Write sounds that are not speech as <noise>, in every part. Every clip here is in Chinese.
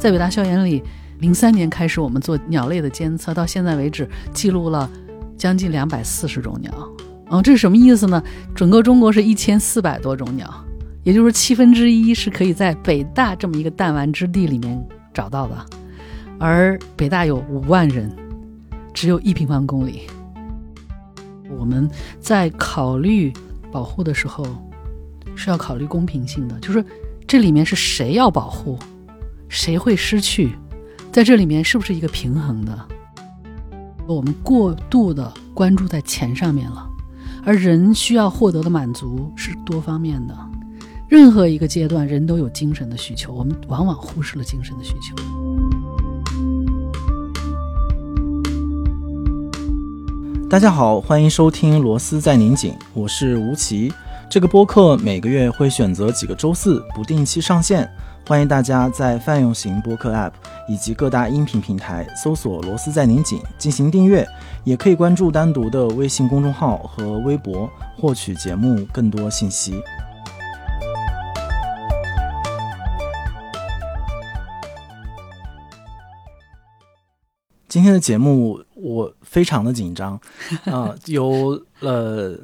在北大校园里，零三年开始我们做鸟类的监测，到现在为止记录了将近两百四十种鸟。哦，这是什么意思呢？整个中国是一千四百多种鸟，也就是七分之一是可以在北大这么一个弹丸之地里面找到的，而北大有五万人，只有一平方公里。我们在考虑保护的时候，是要考虑公平性的，就是这里面是谁要保护，谁会失去，在这里面是不是一个平衡的？我们过度的关注在钱上面了。而人需要获得的满足是多方面的，任何一个阶段，人都有精神的需求，我们往往忽视了精神的需求。大家好，欢迎收听《螺丝在拧紧》，我是吴奇。这个播客每个月会选择几个周四不定期上线，欢迎大家在泛用型播客 App 以及各大音频平台搜索“螺丝在拧紧”进行订阅。也可以关注单独的微信公众号和微博，获取节目更多信息。今天的节目我非常的紧张啊，有呃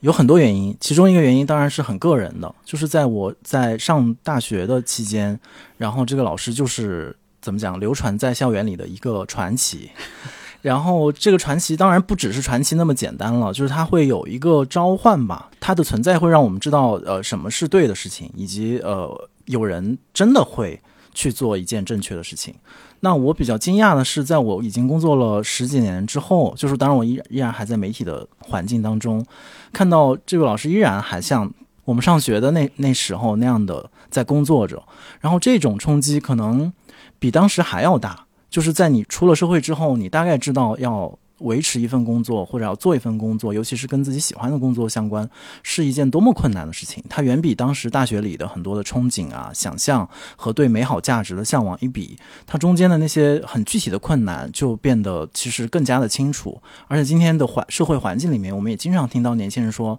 有很多原因，其中一个原因当然是很个人的，就是在我在上大学的期间，然后这个老师就是怎么讲，流传在校园里的一个传奇。<laughs> 然后这个传奇当然不只是传奇那么简单了，就是它会有一个召唤吧，它的存在会让我们知道，呃，什么是对的事情，以及呃，有人真的会去做一件正确的事情。那我比较惊讶的是，在我已经工作了十几年之后，就是当然我依依然还在媒体的环境当中，看到这位老师依然还像我们上学的那那时候那样的在工作着，然后这种冲击可能比当时还要大。就是在你出了社会之后，你大概知道要。维持一份工作或者要做一份工作，尤其是跟自己喜欢的工作相关，是一件多么困难的事情。它远比当时大学里的很多的憧憬啊、想象和对美好价值的向往一比，它中间的那些很具体的困难就变得其实更加的清楚。而且今天的环社会环境里面，我们也经常听到年轻人说：“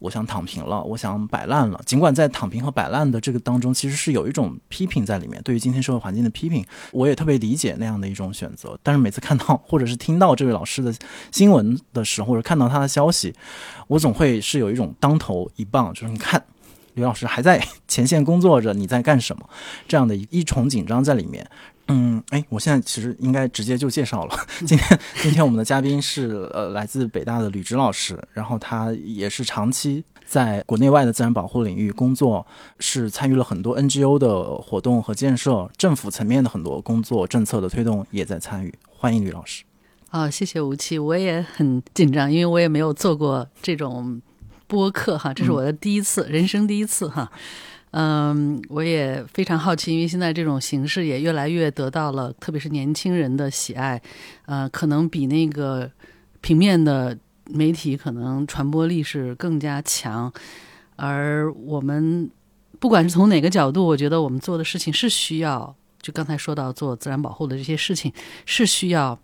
我想躺平了，我想摆烂了。”尽管在躺平和摆烂的这个当中，其实是有一种批评在里面，对于今天社会环境的批评，我也特别理解那样的一种选择。但是每次看到或者是听到这位老师，的新闻的时候，或者看到他的消息，我总会是有一种当头一棒，就是你看，刘老师还在前线工作着，你在干什么？这样的一一重紧张在里面。嗯，哎，我现在其实应该直接就介绍了。<laughs> 今天，今天我们的嘉宾是呃来自北大的吕植老师，然后他也是长期在国内外的自然保护领域工作，是参与了很多 NGO 的活动和建设，政府层面的很多工作政策的推动也在参与。欢迎吕老师。啊，谢谢吴奇，我也很紧张，因为我也没有做过这种播客哈，这是我的第一次，人生第一次哈。嗯，我也非常好奇，因为现在这种形式也越来越得到了，特别是年轻人的喜爱，呃，可能比那个平面的媒体可能传播力是更加强。而我们不管是从哪个角度，我觉得我们做的事情是需要，就刚才说到做自然保护的这些事情是需要。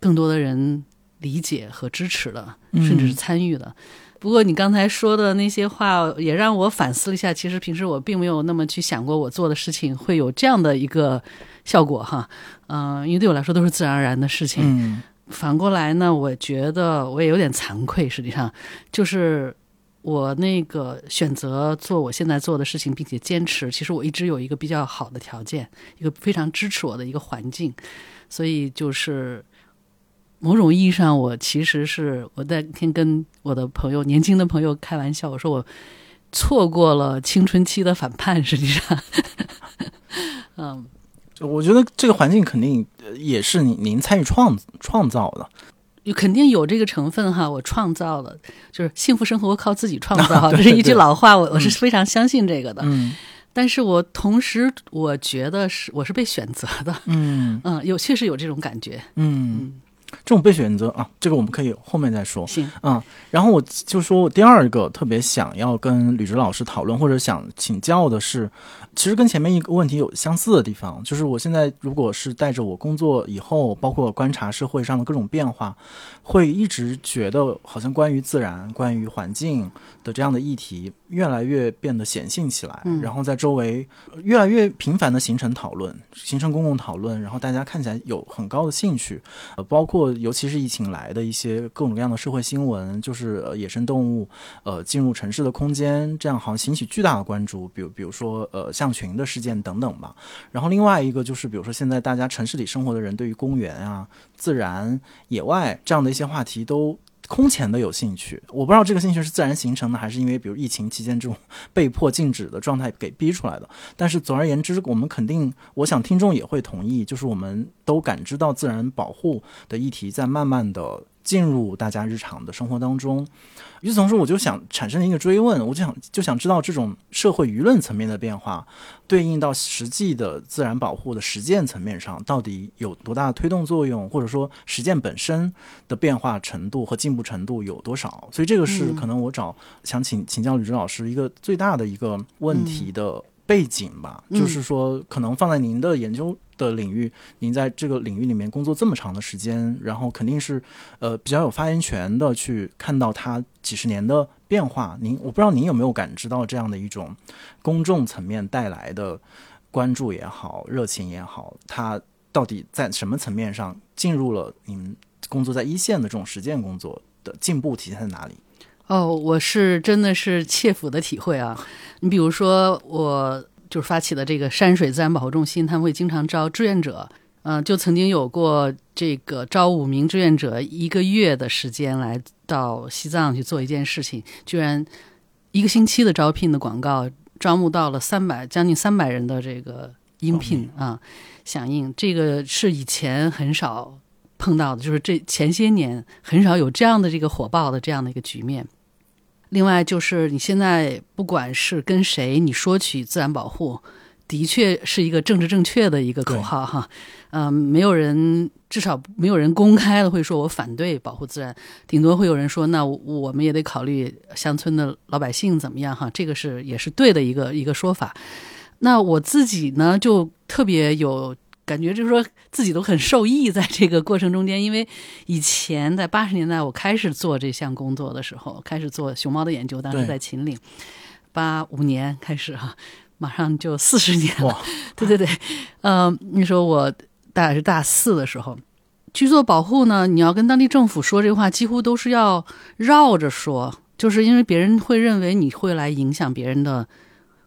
更多的人理解和支持的，甚至是参与的。不过你刚才说的那些话，也让我反思了一下。其实平时我并没有那么去想过，我做的事情会有这样的一个效果哈。嗯，因为对我来说都是自然而然的事情。嗯，反过来呢，我觉得我也有点惭愧。实际上，就是我那个选择做我现在做的事情，并且坚持。其实我一直有一个比较好的条件，一个非常支持我的一个环境，所以就是。某种意义上，我其实是我在天跟我的朋友、年轻的朋友开玩笑，我说我错过了青春期的反叛。实际上，<laughs> 嗯，我觉得这个环境肯定也是您您参与创创造的，肯定有这个成分哈。我创造了，就是幸福生活靠自己创造，<laughs> 这是一句老话，我我是非常相信这个的。嗯，但是我同时我觉得是我是被选择的。嗯嗯，有确实有这种感觉。嗯。这种备选原则啊，这个我们可以后面再说。行，嗯，然后我就说我第二个特别想要跟吕植老师讨论或者想请教的是，其实跟前面一个问题有相似的地方，就是我现在如果是带着我工作以后，包括观察社会上的各种变化，会一直觉得好像关于自然、关于环境的这样的议题越来越变得显性起来，嗯。然后在周围越来越频繁的形成讨论，形成公共讨论，然后大家看起来有很高的兴趣，呃，包括尤其是疫情来的一些各种各样的社会新闻，就是、呃、野生动物呃进入城市的空间，这样好像引起巨大的关注，比如比如说呃象群的事件等等吧。然后另外一个就是比如说现在大家城市里生活的人对于公园啊、自然、野外这样的一些话题都。空前的有兴趣，我不知道这个兴趣是自然形成的，还是因为比如疫情期间这种 <laughs> 被迫禁止的状态给逼出来的。但是总而言之，我们肯定，我想听众也会同意，就是我们都感知到自然保护的议题在慢慢的进入大家日常的生活当中。与此同时，我就想产生一个追问，我就想就想知道这种社会舆论层面的变化，对应到实际的自然保护的实践层面上，到底有多大的推动作用，或者说实践本身的变化程度和进步程度有多少？所以这个是可能我找想请请教吕志老师一个最大的一个问题的背景吧，嗯就是说可能放在您的研究的领域，您在这个领域里面工作这么长的时间，然后肯定是呃比较有发言权的去看到它几十年的变化。您我不知道您有没有感知到这样的一种公众层面带来的关注也好、热情也好，它到底在什么层面上进入了您工作在一线的这种实践工作的进步体现在哪里？哦，我是真的是切肤的体会啊！你比如说，我就是发起的这个山水自然保护中心，他们会经常招志愿者，嗯、就曾经有过这个招五名志愿者一个月的时间来到西藏去做一件事情，居然一个星期的招聘的广告招募到了三百将近三百人的这个应聘啊响应，这个是以前很少碰到的，就是这前些年很少有这样的这个火爆的这样的一个局面。另外就是你现在不管是跟谁你说起自然保护，的确是一个政治正确的一个口号哈，嗯、没有人至少没有人公开的会说我反对保护自然，顶多会有人说那我我们也得考虑乡村的老百姓怎么样哈，这个是也是对的一个一个说法。那我自己呢就特别有感觉，就是说自己都很受益在这个过程中间，因为以前在八十年代我开始做这项工作的时候，开始做熊猫的研究，当时在秦岭，八五年开始哈、马上就四十年了。对对对，呃，那时候我大概是大四的时候。去做保护呢，你要跟当地政府说这话，几乎都是要绕着说，就是因为别人会认为你会来影响别人的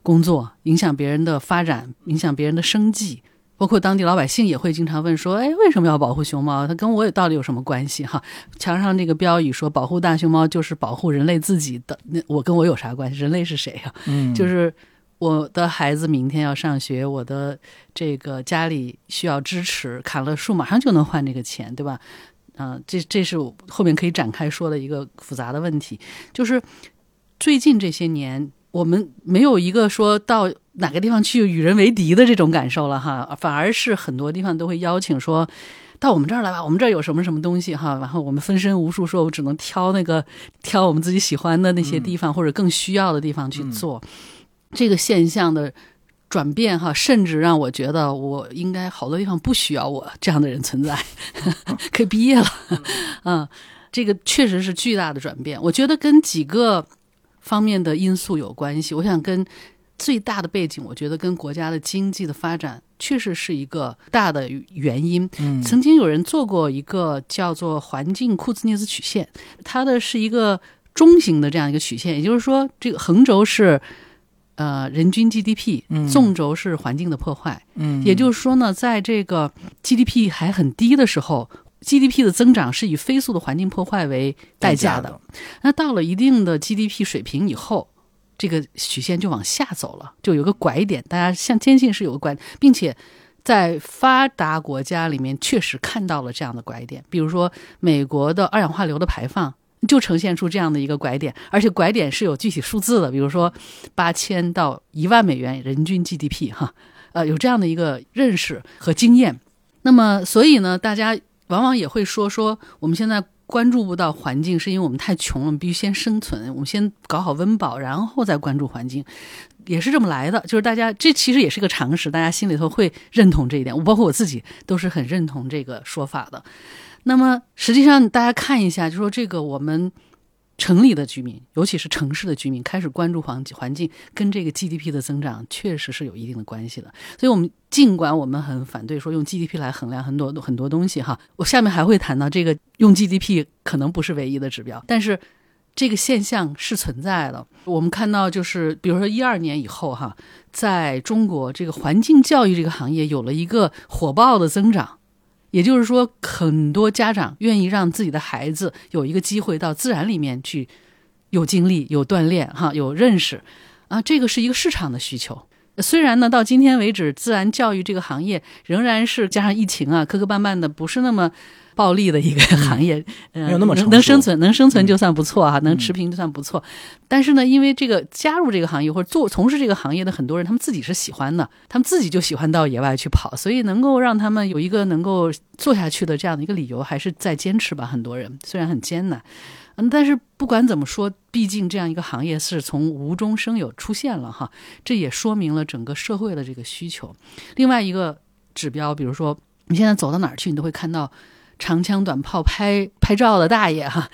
工作，影响别人的发展，影响别人的生计。包括当地老百姓也会经常问说：“哎，为什么要保护熊猫？它跟我有到底有什么关系？”哈，墙上那个标语说“保护大熊猫就是保护人类自己的”，那我跟我有啥关系？人类是谁呀、嗯，就是我的孩子明天要上学，我的这个家里需要支持，砍了树马上就能换这个钱，对吧？嗯、这这是后面可以展开说的一个复杂的问题，就是最近这些年，我们没有一个说到哪个地方去与人为敌的这种感受了哈，反而是很多地方都会邀请说。到我们这儿来吧，我们这儿有什么什么东西哈，然后我们分身无数，说我只能挑那个挑我们自己喜欢的那些地方、或者更需要的地方去做。这个现象的转变哈，甚至让我觉得我应该好多地方不需要我这样的人存在，<laughs> 可以毕业了。嗯，这个确实是巨大的转变。我觉得跟几个方面的因素有关系。我想跟最大的背景，我觉得跟国家的经济的发展确实是一个大的原因。嗯曾经有人做过一个叫做环境库兹涅兹曲线，它的是一个中型的这样一个曲线，也就是说，这个横轴是呃人均 GDP，嗯纵轴是环境的破坏。嗯，也就是说呢，在这个 GDP 还很低的时候，GDP 的增长是以飞速的环境破坏为代价的。的，那到了一定的 GDP 水平以后，这个曲线就往下走了，就有个拐点。大家像坚信是有个拐，并且在发达国家里面确实看到了这样的拐点，比如说美国的二氧化硫的排放。就呈现出这样的一个拐点，而且拐点是有具体数字的，比如说八千到一万美元人均 GDP 哈，呃，有这样的一个认识和经验。那么，所以呢，大家往往也会说说我们现在关注不到环境，是因为我们太穷了，我们必须先生存，我们先搞好温饱，然后再关注环境，也是这么来的。就是大家这其实也是个常识，大家心里头会认同这一点。我包括我自己都是很认同这个说法的。那么实际上大家看一下，就说这个我们。城里的居民，尤其是城市的居民，开始关注环环境，跟这个 GDP 的增长确实是有一定的关系的。所以，我们尽管我们很反对说用 GDP 来衡量很多很多东西哈，我下面还会谈到这个用 GDP 可能不是唯一的指标，但是这个现象是存在的。我们看到就是，比如说一二年以后哈，在中国这个环境教育这个行业有了一个火爆的增长。也就是说，很多家长愿意让自己的孩子有一个机会到自然里面去，有经历、有锻炼、哈，有认识，啊，这个是一个市场的需求。虽然呢，到今天为止，自然教育这个行业仍然是加上疫情啊，磕磕绊绊的，不是那么。暴利的一个行业，没有那么能生存，能生存就算不错哈，能持平就算不错。但是呢，因为这个加入这个行业或者做从事这个行业的很多人，他们自己是喜欢的，他们自己就喜欢到野外去跑，所以能够让他们有一个能够做下去的这样的一个理由，还是在坚持吧。很多人虽然很艰难，嗯，但是不管怎么说，毕竟这样一个行业是从无中生有出现了哈，这也说明了整个社会的这个需求。另外一个指标，比如说你现在走到哪儿去，你都会看到。长枪短炮拍拍照的大爷哈，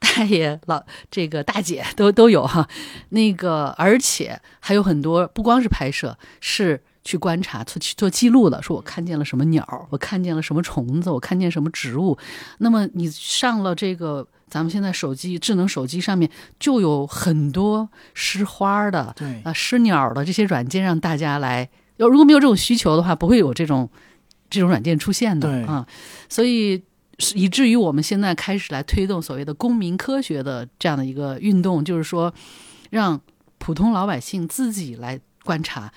大爷老这个大姐都都有哈，那个而且还有很多不光是拍摄，是去观察、做去做记录的。说我看见了什么鸟，我看见了什么虫子，我看见什么植物。那么你上了这个咱们现在手机智能手机上面就有很多识花的，对啊识鸟的这些软件，让大家来。要如果没有这种需求的话，不会有这种这种软件出现的啊。所以。以至于我们现在开始来推动所谓的公民科学的这样的一个运动，就是说，让普通老百姓自己来观察。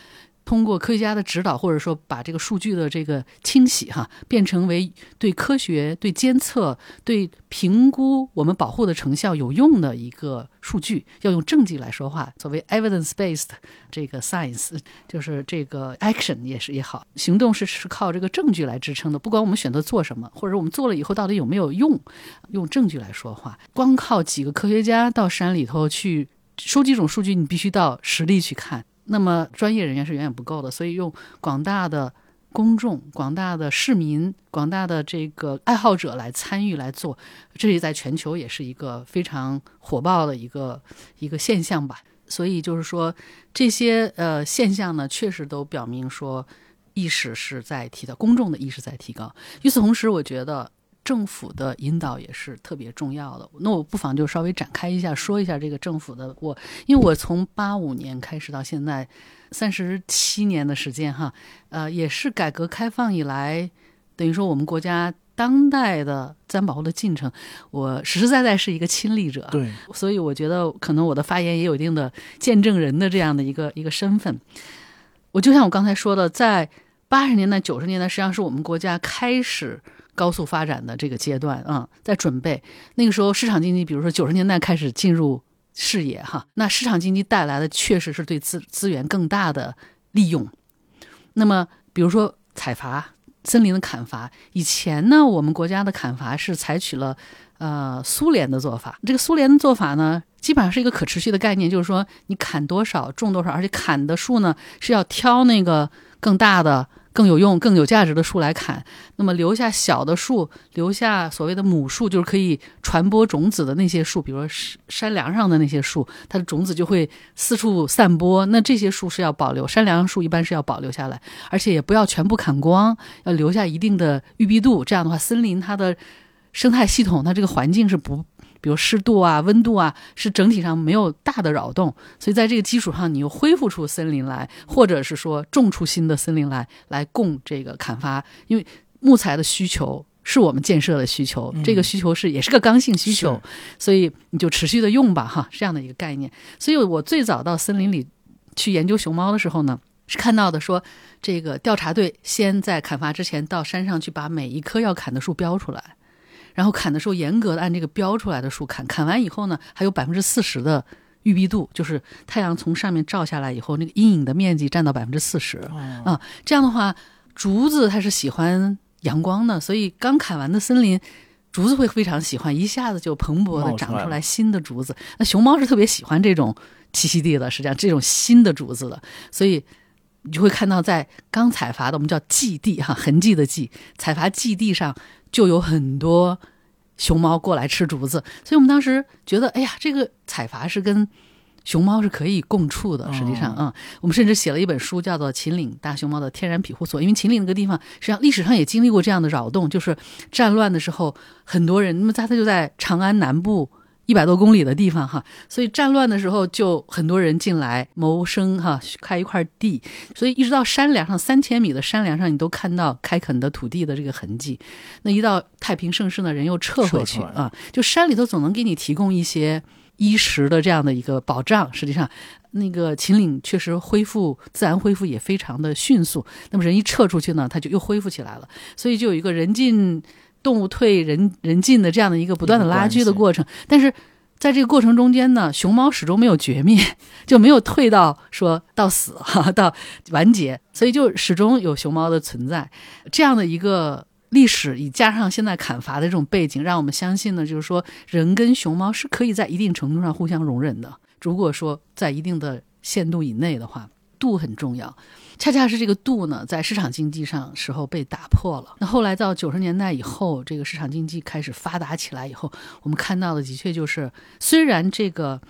通过科学家的指导，或者说把这个数据的这个清洗哈，变成为对科学、对监测、对评估我们保护的成效有用的一个数据，要用证据来说话。所谓 evidence-based 这个 science，就是这个 action 也是也好，行动是是靠这个证据来支撑的。不管我们选择做什么，或者我们做了以后到底有没有用，用证据来说话。光靠几个科学家到山里头去收集一种数据，你必须到实地去看。那么专业人员是远远不够的，所以用广大的公众、广大的市民、广大的这个爱好者来参与来做，这也在全球也是一个非常火爆的一个一个现象吧。所以就是说，这些呃现象呢，确实都表明说，意识是在提高，公众的意识在提高。与此同时，我觉得。政府的引导也是特别重要的。那我不妨就稍微展开一下，说一下这个政府的。我因为我从八五年开始到现在三十七年的时间哈，呃，也是改革开放以来，等于说我们国家当代的自然保护的进程，我实实在在是一个亲历者。对，所以我觉得可能我的发言也有一定的见证人的这样的一个一个身份。我就像我刚才说的，在八十年代、九十年代，实际上是我们国家开始。高速发展的这个阶段啊，在准备那个时候，市场经济，比如说九十年代开始进入视野哈，那市场经济带来的确实是对资资源更大的利用。那么，比如说采伐森林的砍伐，以前呢，我们国家的砍伐是采取了呃苏联的做法。这个苏联的做法呢，基本上是一个可持续的概念，就是说你砍多少种多少，而且砍的树呢是要挑那个更大的。更有用、更有价值的树来砍，那么留下小的树，留下所谓的母树，就是可以传播种子的那些树，比如说山梁上的那些树，它的种子就会四处散播。那这些树是要保留，山梁树一般是要保留下来，而且也不要全部砍光，要留下一定的郁闭度。这样的话，森林它的生态系统，它这个环境是不。比如湿度啊、温度啊，是整体上没有大的扰动，所以在这个基础上，你又恢复出森林来，或者是说种出新的森林来，来供这个砍伐。因为木材的需求是我们建设的需求，这个需求是也是个刚性需求，所以你就持续的用吧，哈，这样的一个概念。所以我最早到森林里去研究熊猫的时候呢，是看到的说，这个调查队先在砍伐之前到山上去把每一棵要砍的树标出来。然后砍的时候，严格的按这个标出来的树砍。砍完以后呢，还有百分之四十的郁闭度，就是太阳从上面照下来以后，那个阴影的面积占到百分之四十。啊，这样的话，竹子它是喜欢阳光的，所以刚砍完的森林。竹子会非常喜欢，一下子就蓬勃的长出来新的竹子。那熊猫是特别喜欢这种栖息地的，实际上这种新的竹子的，所以你就会看到在刚采伐的我们叫祭地哈痕迹的迹采伐祭地上就有很多熊猫过来吃竹子。所以我们当时觉得，哎呀，这个采伐是跟。熊猫是可以共处的，实际上，嗯，我们甚至写了一本书，叫做《秦岭大熊猫的天然庇护所》。因为秦岭那个地方，实际上历史上也经历过这样的扰动，就是战乱的时候，很多人，那么在它就在长安南部一百多公里的地方，哈，所以战乱的时候就很多人进来谋生，哈，开一块地，所以一直到山梁上三千米的山梁上，你都看到开垦的土地的这个痕迹。那一到太平盛世呢，人又撤回去啊，就山里头总能给你提供一些。衣食的这样的一个保障，实际上，那个秦岭确实恢复自然恢复也非常的迅速。那么人一撤出去呢，它就又恢复起来了。所以就有一个人进动物退，人人进的这样的一个不断的拉锯的过程。但是在这个过程中间呢，熊猫始终没有绝灭，就没有退到说到死哈 <laughs> 到完结，所以就始终有熊猫的存在。这样的一个。历史以加上现在砍伐的这种背景，让我们相信呢，就是说人跟熊猫是可以在一定程度上互相容忍的。如果说在一定的限度以内的话，度很重要。恰恰是这个度呢，在市场经济上时候被打破了。那后来到九十年代以后，这个市场经济开始发达起来以后，我们看到的的确就是，虽然这个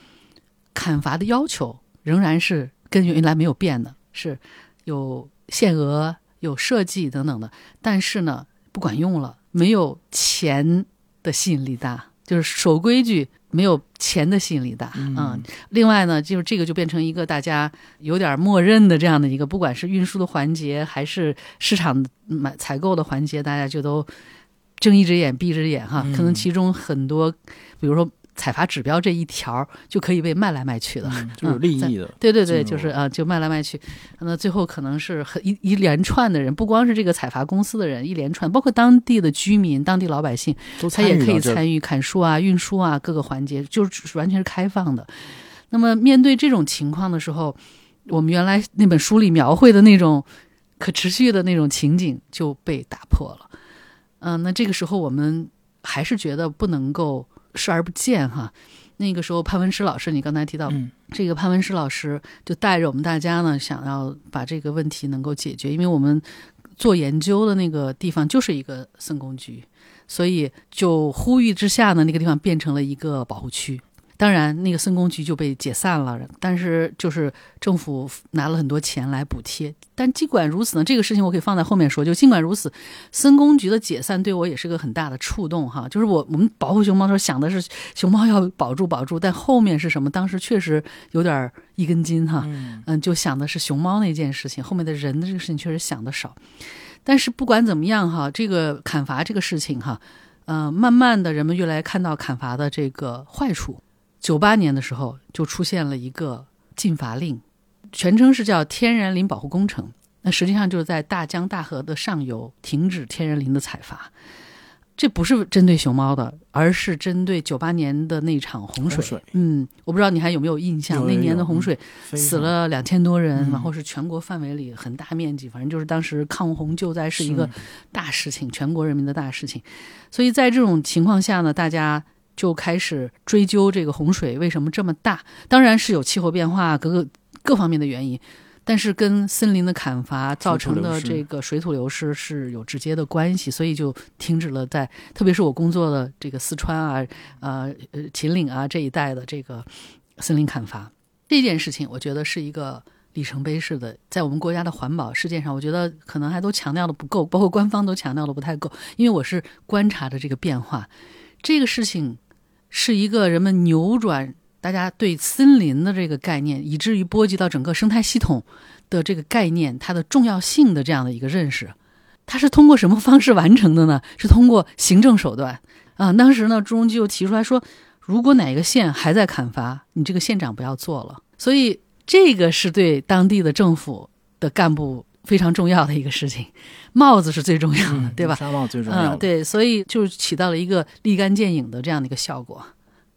砍伐的要求仍然是跟原来没有变的，是有限额、有设计等等的，但是呢。不管用了，没有钱的吸引力大，就是守规矩没有钱的吸引力大。嗯，另外呢，就是这个就变成一个大家有点默认的这样的一个，不管是运输的环节还是市场买采购的环节，大家就都睁一只眼闭一只眼哈。可能其中很多，比如说。采伐指标这一条就可以被卖来卖去的，就是利益的。对对对，就是啊，就卖来卖去。那最后可能是很一一连串的人，不光是这个采伐公司的人，一连串，包括当地的居民、当地老百姓，他也可以参与砍树啊、运输啊各个环节，就是完全是开放的。那么面对这种情况的时候，我们原来那本书里描绘的那种可持续的那种情景就被打破了。嗯，那这个时候我们还是觉得不能够。视而不见哈，那个时候潘文石老师，你刚才提到这个潘文石老师就带着我们大家呢，想要把这个问题能够解决，因为我们做研究的那个地方就是一个森工局，所以就呼吁之下呢，那个地方变成了一个保护区。当然，那个森工局就被解散了，但是就是政府拿了很多钱来补贴。但尽管如此呢，这个事情我可以放在后面说。就尽管如此，森工局的解散对我也是个很大的触动哈。就是我我们保护熊猫的时候想的是熊猫要保住保住，但后面是什么？当时确实有点一根筋哈。嗯，就想的是熊猫那件事情，后面的人的这个事情确实想的少。但是不管怎么样哈，这个砍伐这个事情哈，嗯，慢慢的人们越来看到砍伐的这个坏处。九八年的时候，就出现了一个禁伐令，全称是叫《天然林保护工程》。那实际上就是在大江大河的上游停止天然林的采伐。这不是针对熊猫的，而是针对九八年的那场洪水。嗯，我不知道你还有没有印象？那年的洪水死了两千多人，然后是全国范围里很大面积，反正就是当时抗洪救灾是一个大事情，全国人民的大事情。所以在这种情况下呢，大家。就开始追究这个洪水为什么这么大，当然是有气候变化各个各方面的原因，但是跟森林的砍伐造成的这个水土流失是有直接的关系，所以就停止了在特别是我工作的这个四川啊、呃秦岭啊这一带的这个森林砍伐。这件事情，我觉得是一个里程碑式的，在我们国家的环保事件上，我觉得可能还都强调的不够，包括官方都强调的不太够，因为我是观察着这个变化。这个事情是一个人们扭转大家对森林的这个概念，以至于波及到整个生态系统的这个概念，它的重要性的这样的一个认识。它是通过什么方式完成的呢？是通过行政手段啊。当时呢，朱镕基就提出来说，如果哪个县还在砍伐，你这个县长不要做了。所以这个是对当地的政府的干部。非常重要的一个事情，帽子是最重要的，对吧？纱帽最重要。嗯，对，所以就起到了一个立竿见影的这样的一个效果。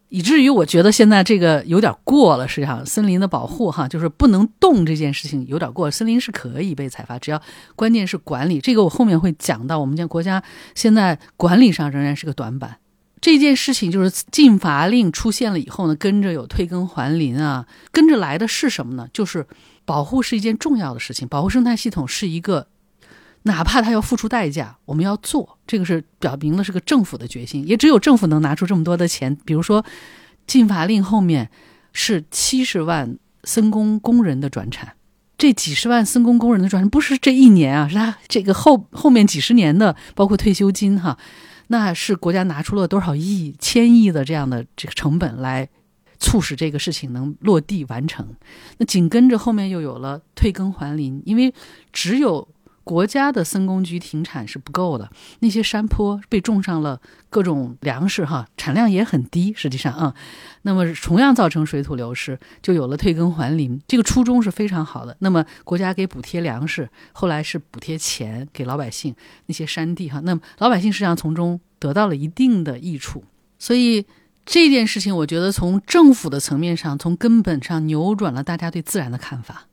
以至于我觉得现在这个有点过了。实际上，森林的保护哈，就是不能动这件事情有点过。森林是可以被采伐，只要关键是管理。这个我后面会讲到。我们家国家现在管理上仍然是个短板。这件事情就是禁伐令出现了以后呢，跟着有退耕还林啊，跟着来的是什么呢？就是保护是一件重要的事情，保护生态系统是一个。哪怕他要付出代价，我们要做，这个是表明了是个政府的决心，也只有政府能拿出这么多的钱。比如说，禁伐令后面是七十万森工工人的转产，这几十万森工工人的转产不是这一年啊，是他这个后后面几十年的，包括退休金哈，那是国家拿出了多少亿、千亿的这样的这个成本来促使这个事情能落地完成。那紧跟着后面又有了退耕还林，因为只有。国家的森工局停产是不够的，那些山坡被种上了各种粮食，哈，产量也很低。实际上啊，那么同样造成水土流失，就有了退耕还林。这个初衷是非常好的。那么国家给补贴粮食，后来是补贴钱给老百姓那些山地，哈，那么老百姓实际上从中得到了一定的益处。所以这件事情，我觉得从政府的层面上，从根本上扭转了大家对自然的看法，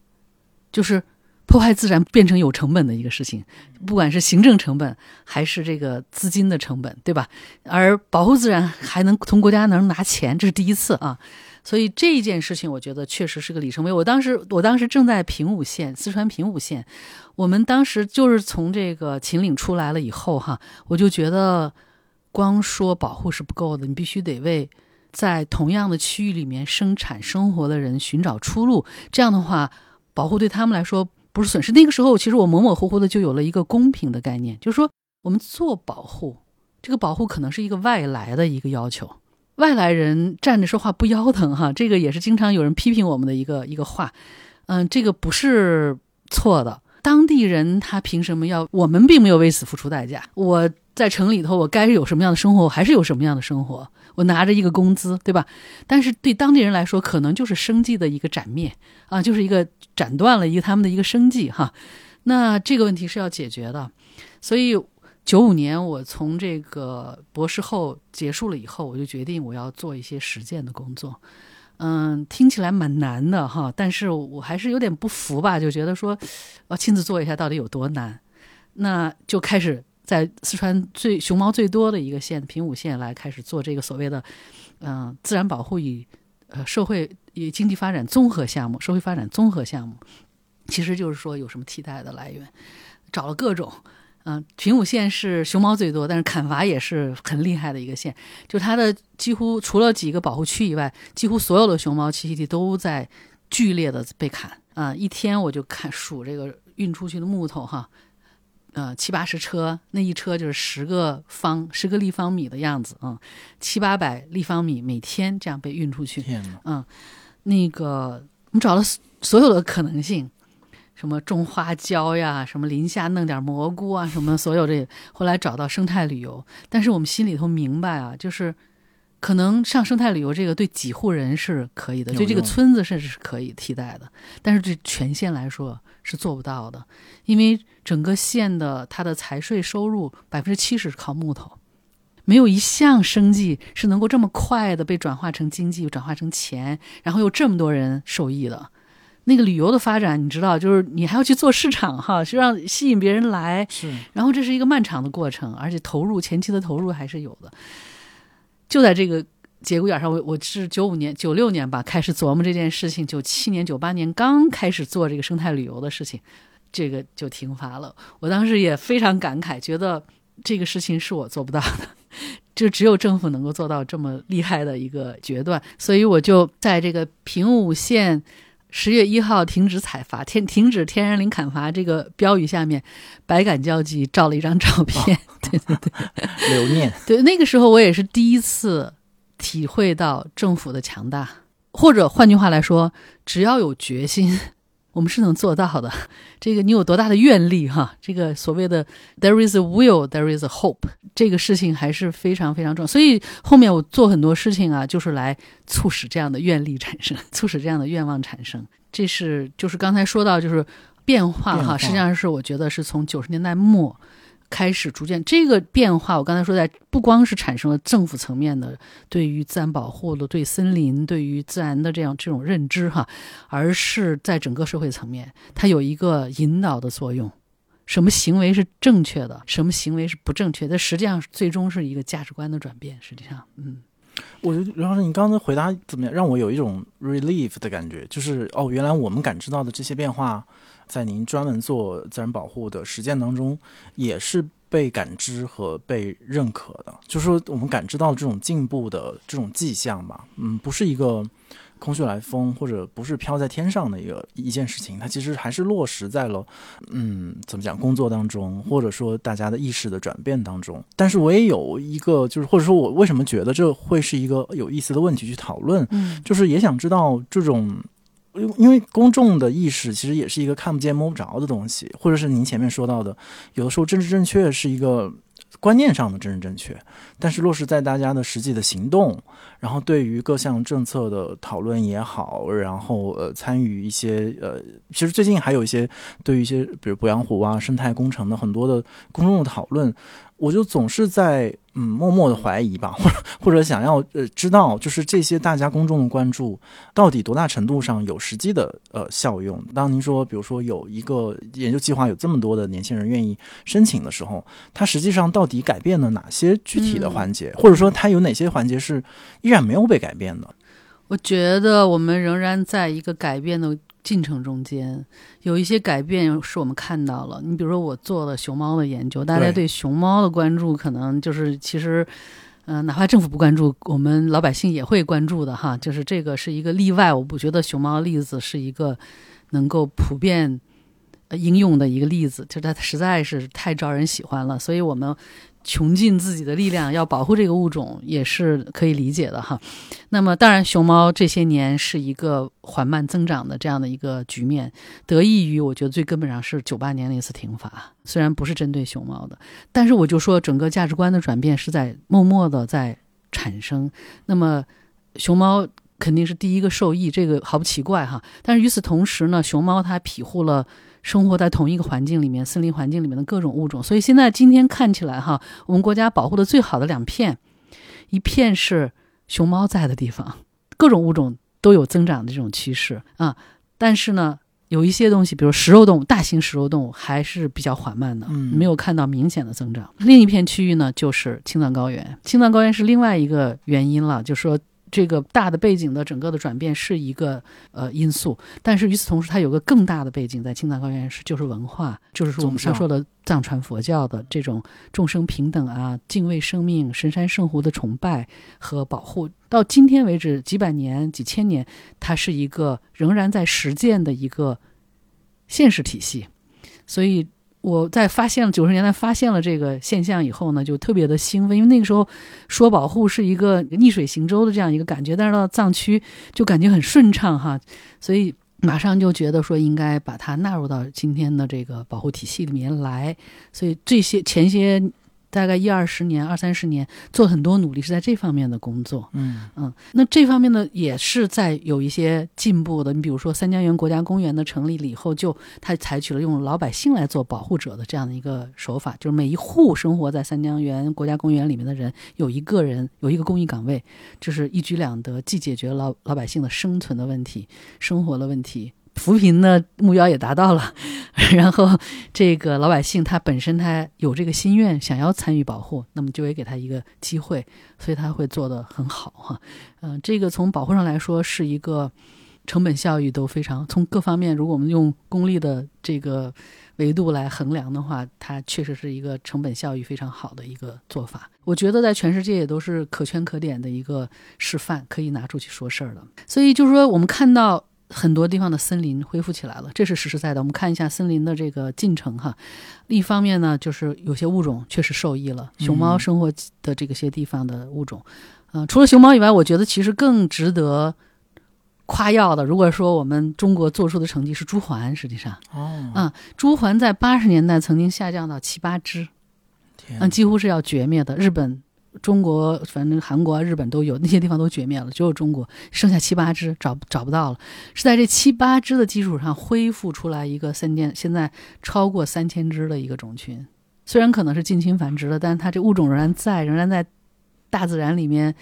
就是。破坏自然变成有成本的一个事情，不管是行政成本还是这个资金的成本，对吧？而保护自然还能从国家能拿钱，这是第一次啊！所以这一件事情，我觉得确实是个里程碑。我当时，我当时正在平武县，四川平武县，我们当时就是从这个秦岭出来了以后，哈，我就觉得光说保护是不够的，你必须得为在同样的区域里面生产生活的人寻找出路。这样的话，保护对他们来说。不是损失。那个时候，其实我模模糊糊的就有了一个公平的概念，就是说，我们做保护，这个保护可能是一个外来的一个要求，外来人站着说话不腰疼哈。这个也是经常有人批评我们的一个一个话，嗯，这个不是错的。当地人他凭什么要？我们并没有为此付出代价。我在城里头，我该是有什么样的生活，我还是有什么样的生活。我拿着一个工资，对吧？但是对当地人来说，可能就是生计的一个斩灭啊，就是一个斩断了一个他们的一个生计哈。那这个问题是要解决的。所以九五年我从这个博士后结束了以后，我就决定我要做一些实践的工作。嗯，听起来蛮难的哈，但是我还是有点不服吧，就觉得说，我亲自做一下到底有多难。那就开始。在四川最熊猫最多的一个县平武县来开始做这个所谓的，嗯，自然保护与呃社会与经济发展综合项目，社会发展综合项目，其实就是说有什么替代的来源，找了各种，嗯，平武县是熊猫最多，但是砍伐也是很厉害的一个县，就它的几乎除了几个保护区以外，几乎所有的熊猫栖息地都在剧烈的被砍啊，一天我就看数这个运出去的木头哈。呃，七八十车，那一车就是十个方十个立方米的样子啊，七八百立方米每天这样被运出去。嗯，那个我们找了所有的可能性，什么种花椒呀，什么林下弄点蘑菇啊，什么所有这，后来找到生态旅游，但是我们心里头明白啊，就是可能上生态旅游这个对几户人是可以的，对这个村子甚至是可以替代的，但是对全县来说。是做不到的，因为整个县的它的财税收入百分之七十是靠木头，没有一项生计是能够这么快的被转化成经济、转化成钱，然后有这么多人受益的。那个旅游的发展，你知道，就是你还要去做市场哈，是让吸引别人来，是，然后这是一个漫长的过程，而且投入前期的投入还是有的。就在这个。节骨眼上，我我是九五年、九六年吧，开始琢磨这件事情。九七年、九八年刚开始做这个生态旅游的事情，这个就停发了。我当时也非常感慨，觉得这个事情是我做不到的，就只有政府能够做到这么厉害的一个决断。所以我就在这个平武县十月一号停止采伐、天停止天然林砍伐这个标语下面，百感交集，照了一张照片。对 <laughs> 对对，<laughs> 留念。<laughs> 对，那个时候我也是第一次。体会到政府的强大，或者换句话来说，只要有决心，我们是能做到的。这个你有多大的愿力哈？这个所谓的 “there is a will, there is a hope”，这个事情还是非常非常重要。所以后面我做很多事情啊，就是来促使这样的愿力产生，促使这样的愿望产生。这是就是刚才说到就是变化哈，实际上是我觉得是从九十年代末。开始逐渐这个变化。我刚才说，在不光是产生了政府层面的对于自然保护的、对森林、对于自然的这样这种认知哈，而是在整个社会层面，它有一个引导的作用。什么行为是正确的，什么行为是不正确的？实际上，最终是一个价值观的转变。实际上，嗯，我觉得刘老师，你刚才回答怎么样，让我有一种 relief 的感觉，就是哦，原来我们感知到的这些变化，在您专门做自然保护的实践当中，也是被感知和被认可的。就是说，我们感知到这种进步的这种迹象吧，嗯，不是一个。空穴来风，或者不是飘在天上的一个一件事情，它其实还是落实在了，嗯，怎么讲工作当中，或者说大家的意识的转变当中。但是我也有一个，就是或者说我为什么觉得这会是一个有意思的问题去讨论，嗯，就是也想知道这种，因为公众的意识其实也是一个看不见摸不着的东西，或者是您前面说到的，有的时候政治正确是一个。观念上的政治正确，但是落实在大家的实际的行动，然后对于各项政策的讨论也好，然后呃参与一些呃，其实最近还有一些对于一些比如鄱阳湖啊生态工程的很多的公众的讨论。我就总是在嗯默默的怀疑吧，或 <laughs> 者或者想要呃知道，就是这些大家公众的关注到底多大程度上有实际的呃效用。当您说，比如说有一个研究计划有这么多的年轻人愿意申请的时候，它实际上到底改变了哪些具体的环节，或者说它有哪些环节是依然没有被改变的？我觉得我们仍然在一个改变的。进程中间有一些改变是我们看到了。你比如说，我做了熊猫的研究，大家对熊猫的关注可能就是其实，嗯，哪怕政府不关注，我们老百姓也会关注的哈。就是这个是一个例外，我不觉得熊猫例子是一个能够普遍应用的一个例子，就它实在是太招人喜欢了，所以我们。穷尽自己的力量要保护这个物种也是可以理解的哈。那么，当然，熊猫这些年是一个缓慢增长的这样的一个局面，得益于我觉得最根本上是九八年那次停法，虽然不是针对熊猫的，但是我就说整个价值观的转变是在默默的在产生。那么，熊猫肯定是第一个受益，这个毫不奇怪哈。但是与此同时呢，熊猫它庇护了。生活在同一个环境里面，森林环境里面的各种物种，所以现在今天看起来哈，我们国家保护的最好的两片，一片是熊猫在的地方，各种物种都有增长的这种趋势啊。但是呢，有一些东西，比如食肉动物，大型食肉动物还是比较缓慢的，没有看到明显的增长。另一片区域呢，就是青藏高原，青藏高原是另外一个原因了，就说。这个大的背景的整个的转变是一个呃因素，但是与此同时，它有个更大的背景在青藏高原是就是文化，就是说我们常说的藏传佛教的这种众生平等啊、敬畏生命、神山圣湖的崇拜和保护。到今天为止，几百年、几千年，它是一个仍然在实践的一个现实体系，所以。我在发现了九十年代发现了这个现象以后呢，就特别的兴奋，因为那个时候说保护是一个逆水行舟的这样一个感觉，但是到藏区就感觉很顺畅哈，所以马上就觉得说应该把它纳入到今天的这个保护体系里面来，所以这些前些。大概一二十年、二三十年，做很多努力是在这方面的工作。嗯嗯，那这方面呢也是在有一些进步的。你比如说三江源国家公园的成立了以后，就他采取了用老百姓来做保护者的这样的一个手法，就是每一户生活在三江源国家公园里面的人有一个人有一个公益岗位，就是一举两得，既解决了老老百姓的生存的问题、生活的问题。扶贫的目标也达到了，<laughs> 然后这个老百姓他本身他有这个心愿，想要参与保护，那么就会给他一个机会，所以他会做得很好哈。嗯，这个从保护上来说是一个成本效益都非常，从各方面，如果我们用公立的这个维度来衡量的话，它确实是一个成本效益非常好的一个做法。我觉得在全世界也都是可圈可点的一个示范，可以拿出去说事儿的。所以就是说，我们看到。很多地方的森林恢复起来了，这是实实在在的。我们看一下森林的这个进程哈。另一方面呢，就是有些物种确实受益了，熊猫生活的这个些地方的物种。嗯，除了熊猫以外，我觉得其实更值得夸耀的，如果说我们中国做出的成绩是朱鹮，实际上哦，嗯，朱鹮在八十年代曾经下降到七八只，嗯，几乎是要绝灭的。日本。中国反正韩国、日本都有，那些地方都绝灭了，只有中国剩下七八只，找找不到了。是在这七八只的基础上恢复出来一个三千，现在超过三千只的一个种群。虽然可能是近亲繁殖了，但是它这物种仍然在，仍然在大自然里面，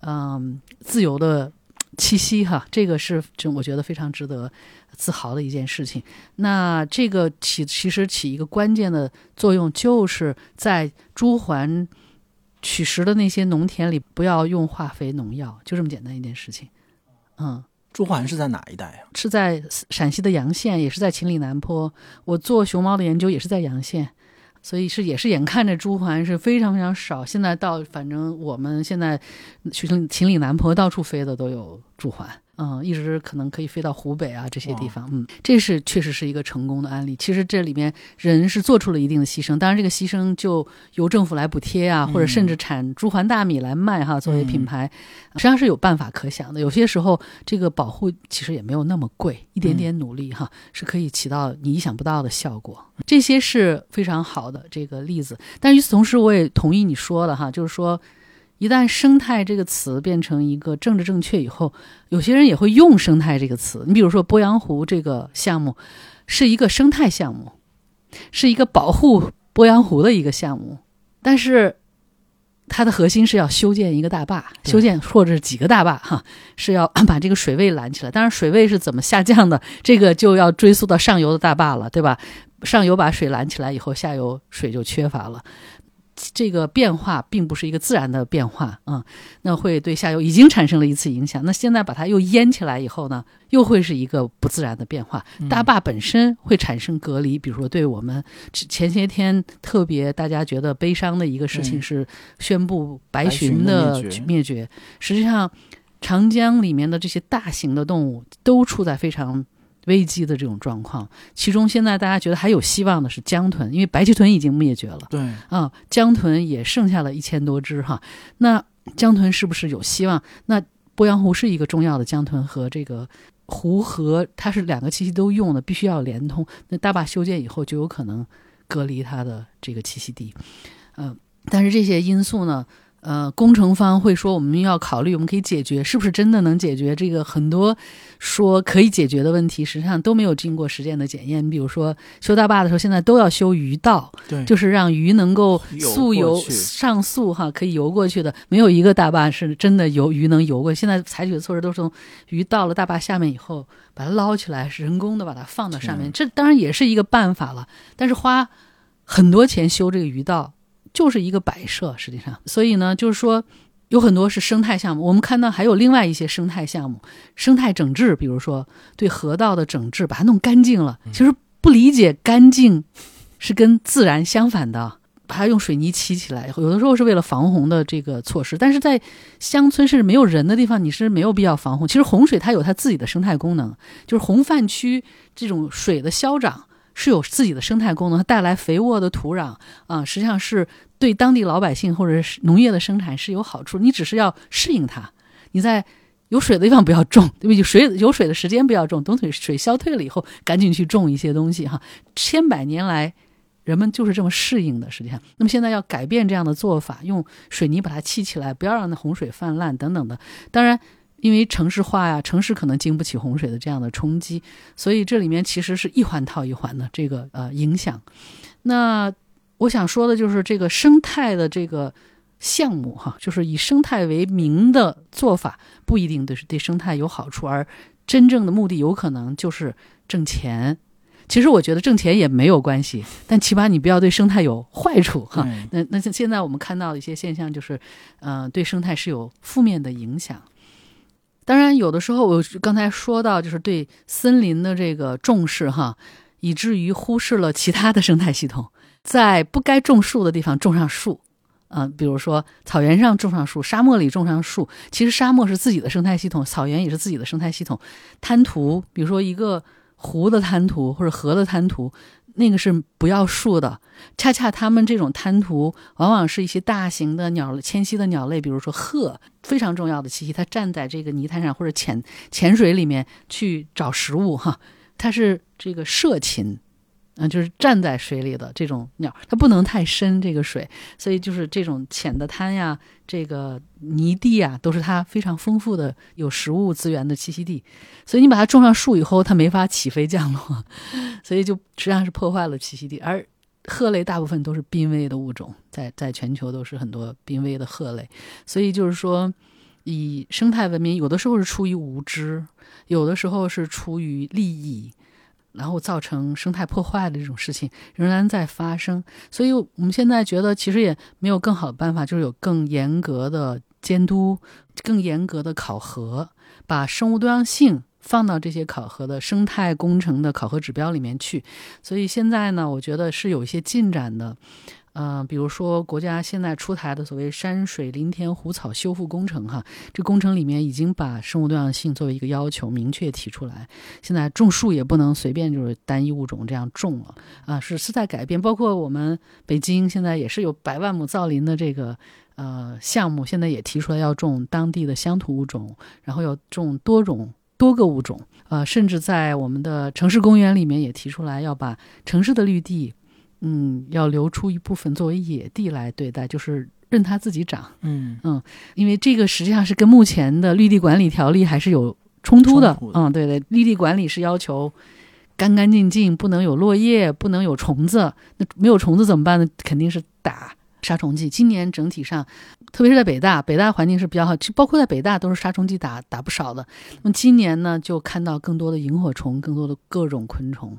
嗯，自由的栖息哈。这个是就我觉得非常值得自豪的一件事情。那这个起其实起一个关键的作用，就是在朱鹮取食的那些农田里，不要用化肥农药，就这么简单一件事情。嗯。朱鹮是在哪一带啊？是在陕西的洋县，也是在秦岭南坡。我做熊猫的研究也是在洋县，所以是也是眼看着朱鹮是非常非常少。现在到反正我们现在秦秦岭南坡到处飞的都有朱鹮。嗯，一直可能可以飞到湖北啊这些地方，嗯，这是确实是一个成功的案例。其实这里面人是做出了一定的牺牲，当然这个牺牲就由政府来补贴啊，或者甚至产朱环大米来卖哈，作为品牌，实际上是有办法可想的。有些时候这个保护其实也没有那么贵，一点点努力哈是可以起到你意想不到的效果。这些是非常好的这个例子，但与此同时，我也同意你说的哈，就是说。一旦“生态”这个词变成一个政治正确以后，有些人也会用“生态”这个词。你比如说，鄱阳湖这个项目是一个生态项目，是一个保护鄱阳湖的一个项目，但是它的核心是要修建一个大坝，修建或者几个大坝，哈，是要把这个水位拦起来。当然，水位是怎么下降的，这个就要追溯到上游的大坝了，对吧？上游把水拦起来以后，下游水就缺乏了。这个变化并不是一个自然的变化啊，那会对下游已经产生了一次影响。那现在把它又淹起来以后呢，又会是一个不自然的变化。大坝本身会产生隔离，比如说对我们前些天特别大家觉得悲伤的一个事情是宣布白鲟的灭绝。实际上，长江里面的这些大型的动物都处在非常。危机的这种状况，其中现在大家觉得还有希望的是江豚，因为白鳍豚已经灭绝了。对啊，江豚也剩下了一千多只哈。那江豚是不是有希望？那鄱阳湖是一个重要的江豚和这个湖河，它是两个栖息都用的，必须要连通。那大坝修建以后，就有可能隔离它的这个栖息地。嗯，但是这些因素呢？呃，工程方会说我们要考虑，我们可以解决，是不是真的能解决这个很多说可以解决的问题，实际上都没有经过实践的检验。你比如说修大坝的时候，现在都要修鱼道，对，就是让鱼能够溯游上溯哈，可以游过去的。没有一个大坝是真的游鱼能游过。现在采取的措施都是从鱼到了大坝下面以后，把它捞起来，人工的把它放到上面。这当然也是一个办法了，但是花很多钱修这个鱼道。就是一个摆设，实际上，所以呢，就是说，有很多是生态项目。我们看到还有另外一些生态项目，生态整治，比如说对河道的整治，把它弄干净了。其实不理解干净是跟自然相反的，把它用水泥砌起来，有的时候是为了防洪的这个措施。但是在乡村甚至没有人的地方，你是没有必要防洪。其实洪水它有它自己的生态功能，就是洪泛区这种水的消长。是有自己的生态功能，它带来肥沃的土壤啊，实际上是对当地老百姓或者是农业的生产是有好处。你只是要适应它，你在有水的地方不要种，对不对？水有水的时间不要种，等水水消退了以后，赶紧去种一些东西哈。千百年来，人们就是这么适应的。实际上，那么现在要改变这样的做法，用水泥把它砌起来，不要让那洪水泛滥等等的。当然。因为城市化呀，城市可能经不起洪水的这样的冲击，所以这里面其实是一环套一环的这个呃影响。那我想说的就是这个生态的这个项目哈，就是以生态为名的做法，不一定对对生态有好处，而真正的目的有可能就是挣钱。其实我觉得挣钱也没有关系，但起码你不要对生态有坏处哈。那那像现在我们看到的一些现象，就是嗯，对生态是有负面的影响。当然，有的时候我刚才说到，就是对森林的这个重视哈，以至于忽视了其他的生态系统，在不该种树的地方种上树，嗯，比如说草原上种上树，沙漠里种上树。其实沙漠是自己的生态系统，草原也是自己的生态系统。滩涂，比如说一个湖的滩涂或者河的滩涂。那个是不要树的，恰恰他们这种滩涂，往往是一些大型的鸟迁徙的鸟类，比如说鹤，非常重要的栖息。它站在这个泥滩上或者浅浅水里面去找食物，哈，它是这个涉禽。嗯，就是站在水里的这种鸟，它不能太深这个水，所以就是这种浅的滩呀，这个泥地啊，都是它非常丰富的有食物资源的栖息地。所以你把它种上树以后，它没法起飞降落，<laughs> 所以就实际上是破坏了栖息地。而鹤类大部分都是濒危的物种，在在全球都是很多濒危的鹤类，所以就是说，以生态文明有的时候是出于无知，有的时候是出于利益。然后造成生态破坏的这种事情仍然在发生，所以我们现在觉得其实也没有更好的办法，就是有更严格的监督、更严格的考核，把生物多样性放到这些考核的生态工程的考核指标里面去。所以现在呢，我觉得是有一些进展的。嗯，比如说国家现在出台的所谓山水林田湖草修复工程，哈，这工程里面已经把生物多样性作为一个要求明确提出来。现在种树也不能随便就是单一物种这样种了，啊，是是在改变。包括我们北京现在也是有百万亩造林的这个呃项目，现在也提出来要种当地的乡土物种，然后要种多种多个物种，呃，甚至在我们的城市公园里面也提出来要把城市的绿地。嗯，要留出一部分作为野地来对待，就是任它自己长。嗯嗯，因为这个实际上是跟目前的绿地管理条例还是有冲突的。嗯，对对，绿地管理是要求干干净净，不能有落叶，不能有虫子。那没有虫子怎么办呢？肯定是打杀虫剂。今年整体上，特别是在北大，北大环境是比较好，其实包括在北大都是杀虫剂打打不少的。那么今年呢，就看到更多的萤火虫，更多的各种昆虫。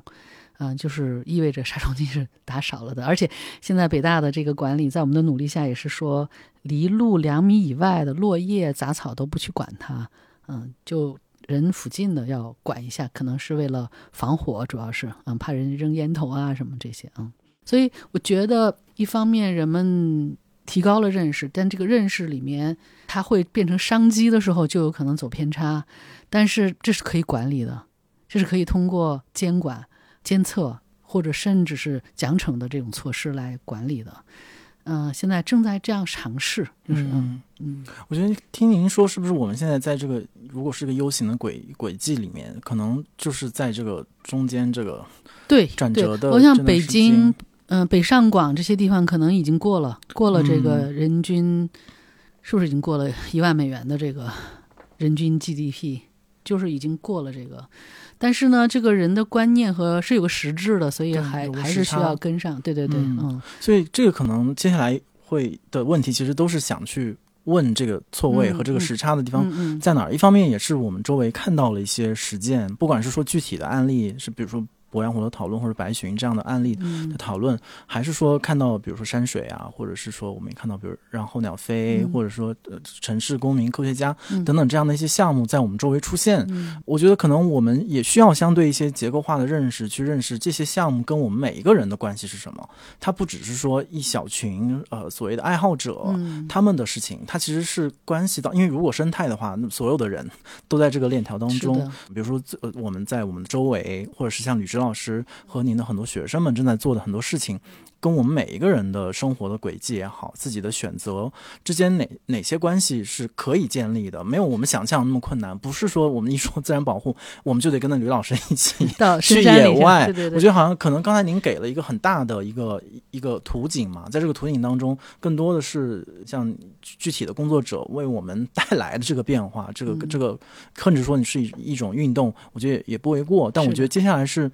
嗯，就是意味着杀虫剂是打少了的，而且现在北大的这个管理，在我们的努力下，也是说离路两米以外的落叶杂草都不去管它，嗯，就人附近的要管一下，可能是为了防火，主要是嗯，怕人扔烟头啊什么这些啊。所以我觉得，一方面人们提高了认识，但这个认识里面，它会变成商机的时候，就有可能走偏差，但是这是可以管理的，这是可以通过监管。监测或者甚至是奖惩的这种措施来管理的，嗯，现在正在这样尝试，就是嗯嗯，我觉得听您说，是不是我们现在在这个如果是个 U 型的轨轨迹里面，可能就是在这个中间这个对转折的，我想北京，嗯，北上广这些地方可能已经过了过了这个人均，是不是已经过了一万美元的这个人均 GDP，就是已经过了这个。但是呢，这个人的观念和是有个实质的，所以还还是需要跟上。对对对，嗯。所以这个可能接下来会的问题，其实都是想去问这个错位和这个时差的地方在哪儿。一方面也是我们周围看到了一些实践，不管是说具体的案例，是比如说。鄱阳湖的讨论，或者白鲟这样的案例的讨论，还是说看到，比如说山水啊，或者是说我们也看到，比如让候鸟飞，或者说呃城市公民科学家等等这样的一些项目在我们周围出现。我觉得可能我们也需要相对一些结构化的认识，去认识这些项目跟我们每一个人的关系是什么。它不只是说一小群呃所谓的爱好者他们的事情，它其实是关系到，因为如果生态的话，那所有的人都在这个链条当中。比如说呃我们在我们的周围，或者是像吕志老。老师和您的很多学生们正在做的很多事情。跟我们每一个人的生活的轨迹也好，自己的选择之间哪哪些关系是可以建立的？没有我们想象那么困难。不是说我们一说自然保护，我们就得跟着吕老师一起 <laughs> 到去野外。我觉得好像可能刚才您给了一个很大的一个一个图景嘛，在这个图景当中，更多的是像具体的工作者为我们带来的这个变化，这个这个甚至说你是一一种运动，我觉得也不为过。但我觉得接下来是，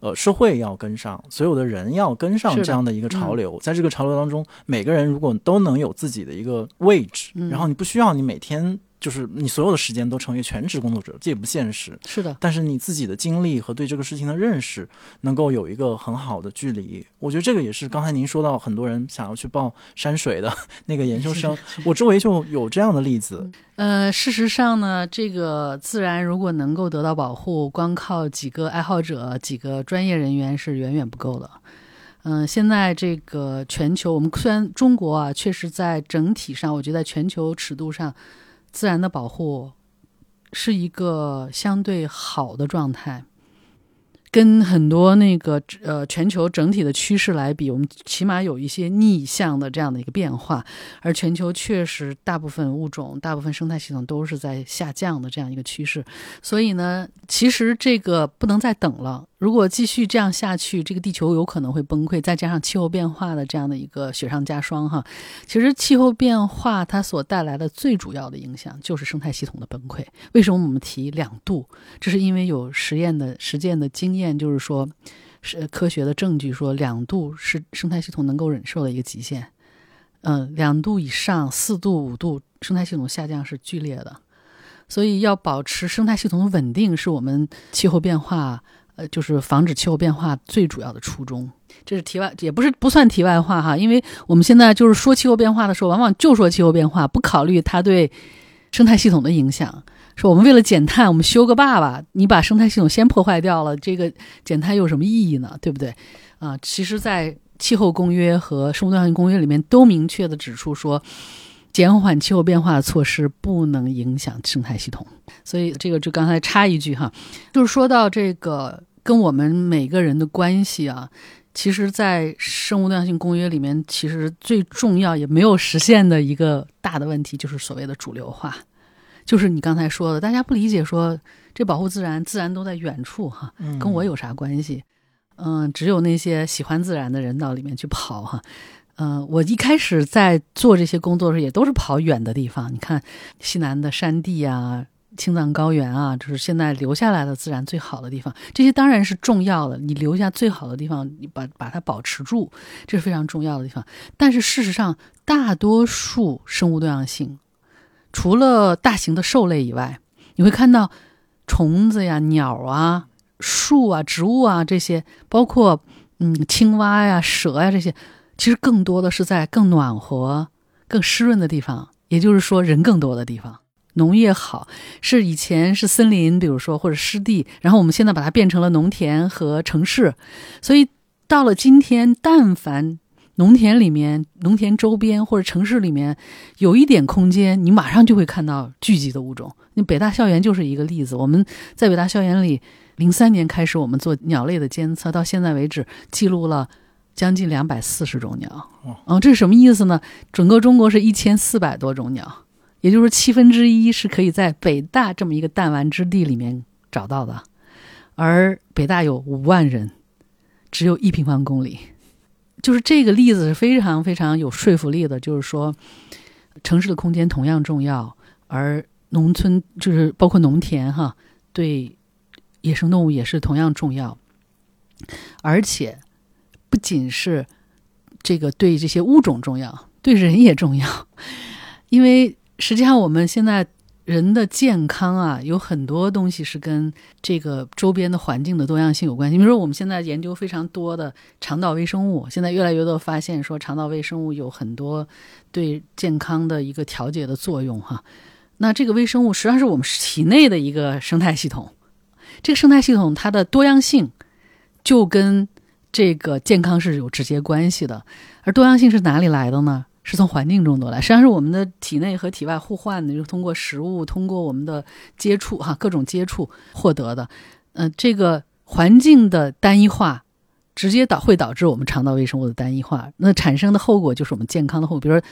呃，社会要跟上，所有的人要跟上这样的。的一个潮流，在这个潮流当中，每个人如果都能有自己的一个位置，然后你不需要你每天就是你所有的时间都成为全职工作者，这也不现实。是的，但是你自己的经历和对这个事情的认识，能够有一个很好的距离。我觉得这个也是刚才您说到很多人想要去报山水的 <laughs> 那个研究生，我周围就有这样的例子。呃，事实上呢，这个自然如果能够得到保护，光靠几个爱好者、几个专业人员是远远不够的。嗯，现在这个全球，我们虽然中国啊，确实在整体上，我觉得在全球尺度上，自然的保护是一个相对好的状态。跟很多那个呃全球整体的趋势来比，我们起码有一些逆向的这样的一个变化，而全球确实大部分物种、大部分生态系统都是在下降的这样一个趋势，所以呢，其实这个不能再等了。如果继续这样下去，这个地球有可能会崩溃。再加上气候变化的这样的一个雪上加霜，哈，其实气候变化它所带来的最主要的影响就是生态系统的崩溃。为什么我们提两度？这是因为有实验的实践的经验，就是说，是科学的证据说两度是生态系统能够忍受的一个极限。嗯，两度以上，四度、五度，生态系统下降是剧烈的。所以要保持生态系统的稳定，是我们气候变化，呃，就是防止气候变化最主要的初衷。这是题外，也不是不算题外话哈，因为我们现在就是说气候变化的时候，往往就说气候变化，不考虑它对生态系统的影响。说我们为了减碳，我们修个坝吧，你把生态系统先破坏掉了，这个减碳有什么意义呢？对不对？啊，其实，在气候公约和生物多样性公约里面都明确的指出说。减缓气候变化的措施不能影响生态系统，所以这个就刚才插一句哈，就是说到这个跟我们每个人的关系啊，其实，在生物多样性公约里面，其实最重要也没有实现的一个大的问题，就是所谓的主流化，就是你刚才说的，大家不理解说这保护自然，自然都在远处哈，跟我有啥关系？嗯，只有那些喜欢自然的人到里面去跑哈。嗯，我一开始在做这些工作的时候，也都是跑远的地方。你看，西南的山地啊，青藏高原啊，就是现在留下来的自然最好的地方。这些当然是重要的，你留下最好的地方，你把把它保持住，这是非常重要的地方。但是事实上，大多数生物多样性，除了大型的兽类以外，你会看到虫子呀、鸟啊、树啊、植物啊这些，包括嗯青蛙呀、蛇呀这些。其实更多的是在更暖和、更湿润的地方，也就是说人更多的地方，农业好是以前是森林，比如说或者湿地，然后我们现在把它变成了农田和城市，所以到了今天，但凡农田里面、农田周边或者城市里面有一点空间，你马上就会看到聚集的物种。那北大校园就是一个例子，我们在北大校园里，零三年开始我们做鸟类的监测，到现在为止记录了。将近两百四十种鸟，嗯，这是什么意思呢？整个中国是一千四百多种鸟，也就是七分之一是可以在北大这么一个弹丸之地里面找到的，而北大有五万人，只有一平方公里，就是这个例子是非常非常有说服力的。就是说，城市的空间同样重要，而农村就是包括农田哈，对野生动物也是同样重要，而且。不仅是这个对这些物种重要，对人也重要，因为实际上我们现在人的健康啊，有很多东西是跟这个周边的环境的多样性有关系。比如说，我们现在研究非常多的肠道微生物，现在越来越多发现说肠道微生物有很多对健康的一个调节的作用哈。那这个微生物实际上是我们体内的一个生态系统，这个生态系统它的多样性就跟这个健康是有直接关系的，而多样性是哪里来的呢？是从环境中得来，实际上是我们的体内和体外互换的，就是通过食物，通过我们的接触，哈，各种接触获得的。嗯，这个环境的单一化，直接导会导致我们肠道微生物的单一化，那产生的后果就是我们健康的后果。比如说，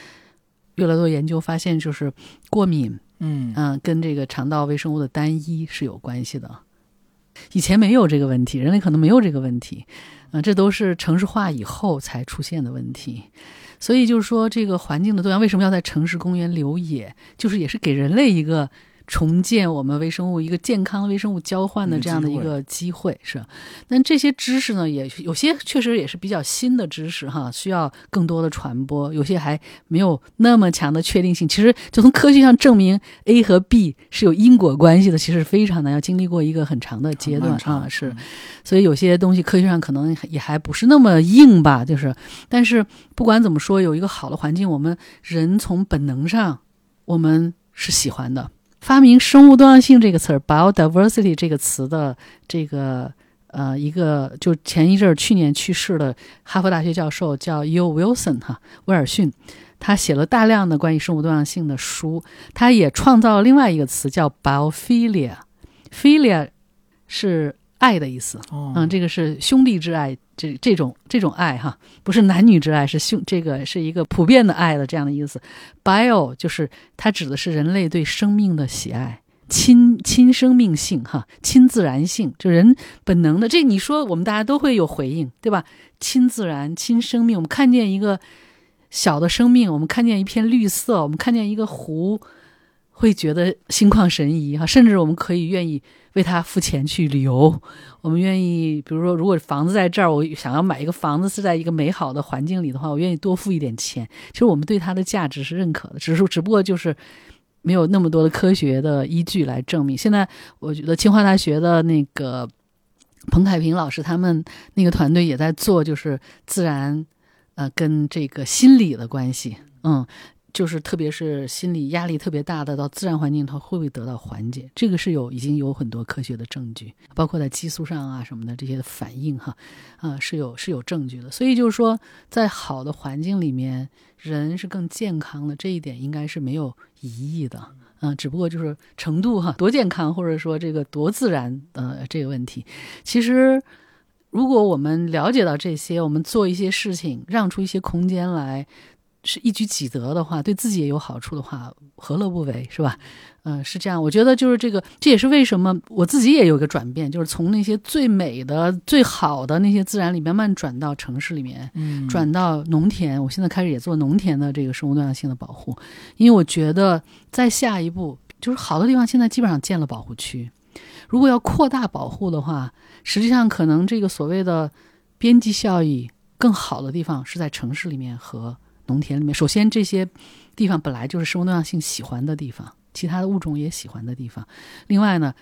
越来越多研究发现，就是过敏，嗯嗯，跟这个肠道微生物的单一是有关系的。以前没有这个问题，人类可能没有这个问题。嗯，这都是城市化以后才出现的问题，所以就是说，这个环境的多样为什么要在城市公园留野，就是也是给人类一个。重建我们微生物一个健康微生物交换的这样的一个机会是，但这些知识呢，也有些确实也是比较新的知识哈，需要更多的传播，有些还没有那么强的确定性。其实就从科学上证明 A 和 B 是有因果关系的，其实非常难，要经历过一个很长的阶段啊，是。所以有些东西科学上可能也还不是那么硬吧，就是，但是不管怎么说，有一个好的环境，我们人从本能上我们是喜欢的。发明“生物多样性”这个词儿 （biodiversity） 这个词的这个呃一个，就前一阵儿去年去世的哈佛大学教授叫 U. Wilson 哈威尔逊，他写了大量的关于生物多样性的书，他也创造了另外一个词叫 biophilia，philia 是爱的意思，嗯，这个是兄弟之爱。这这种这种爱哈，不是男女之爱，是兄这个是一个普遍的爱的这样的意思。bio 就是它指的是人类对生命的喜爱，亲亲生命性哈，亲自然性，就人本能的。这你说我们大家都会有回应，对吧？亲自然，亲生命。我们看见一个小的生命，我们看见一片绿色，我们看见一个湖会觉得心旷神怡哈，甚至我们可以愿意为他付钱去旅游。我们愿意，比如说，如果房子在这儿，我想要买一个房子是在一个美好的环境里的话，我愿意多付一点钱。其实我们对它的价值是认可的，只是只不过就是没有那么多的科学的依据来证明。现在我觉得清华大学的那个彭凯平老师他们那个团队也在做，就是自然呃跟这个心理的关系，嗯。就是特别是心理压力特别大的到自然环境，它会不会得到缓解？这个是有已经有很多科学的证据，包括在激素上啊什么的这些反应哈，啊是有是有证据的。所以就是说，在好的环境里面，人是更健康的，这一点应该是没有疑义的。嗯，只不过就是程度哈，多健康或者说这个多自然呃这个问题。其实，如果我们了解到这些，我们做一些事情，让出一些空间来。是一举几得的话，对自己也有好处的话，何乐不为，是吧？嗯，是这样。我觉得就是这个，这也是为什么我自己也有一个转变，就是从那些最美的、最好的那些自然里面慢慢转到城市里面，嗯，转到农田。我现在开始也做农田的这个生物多样性的保护，因为我觉得在下一步，就是好的地方现在基本上建了保护区，如果要扩大保护的话，实际上可能这个所谓的边际效益更好的地方是在城市里面和。农田里面，首先这些地方本来就是生物多样性喜欢的地方，其他的物种也喜欢的地方。另外呢，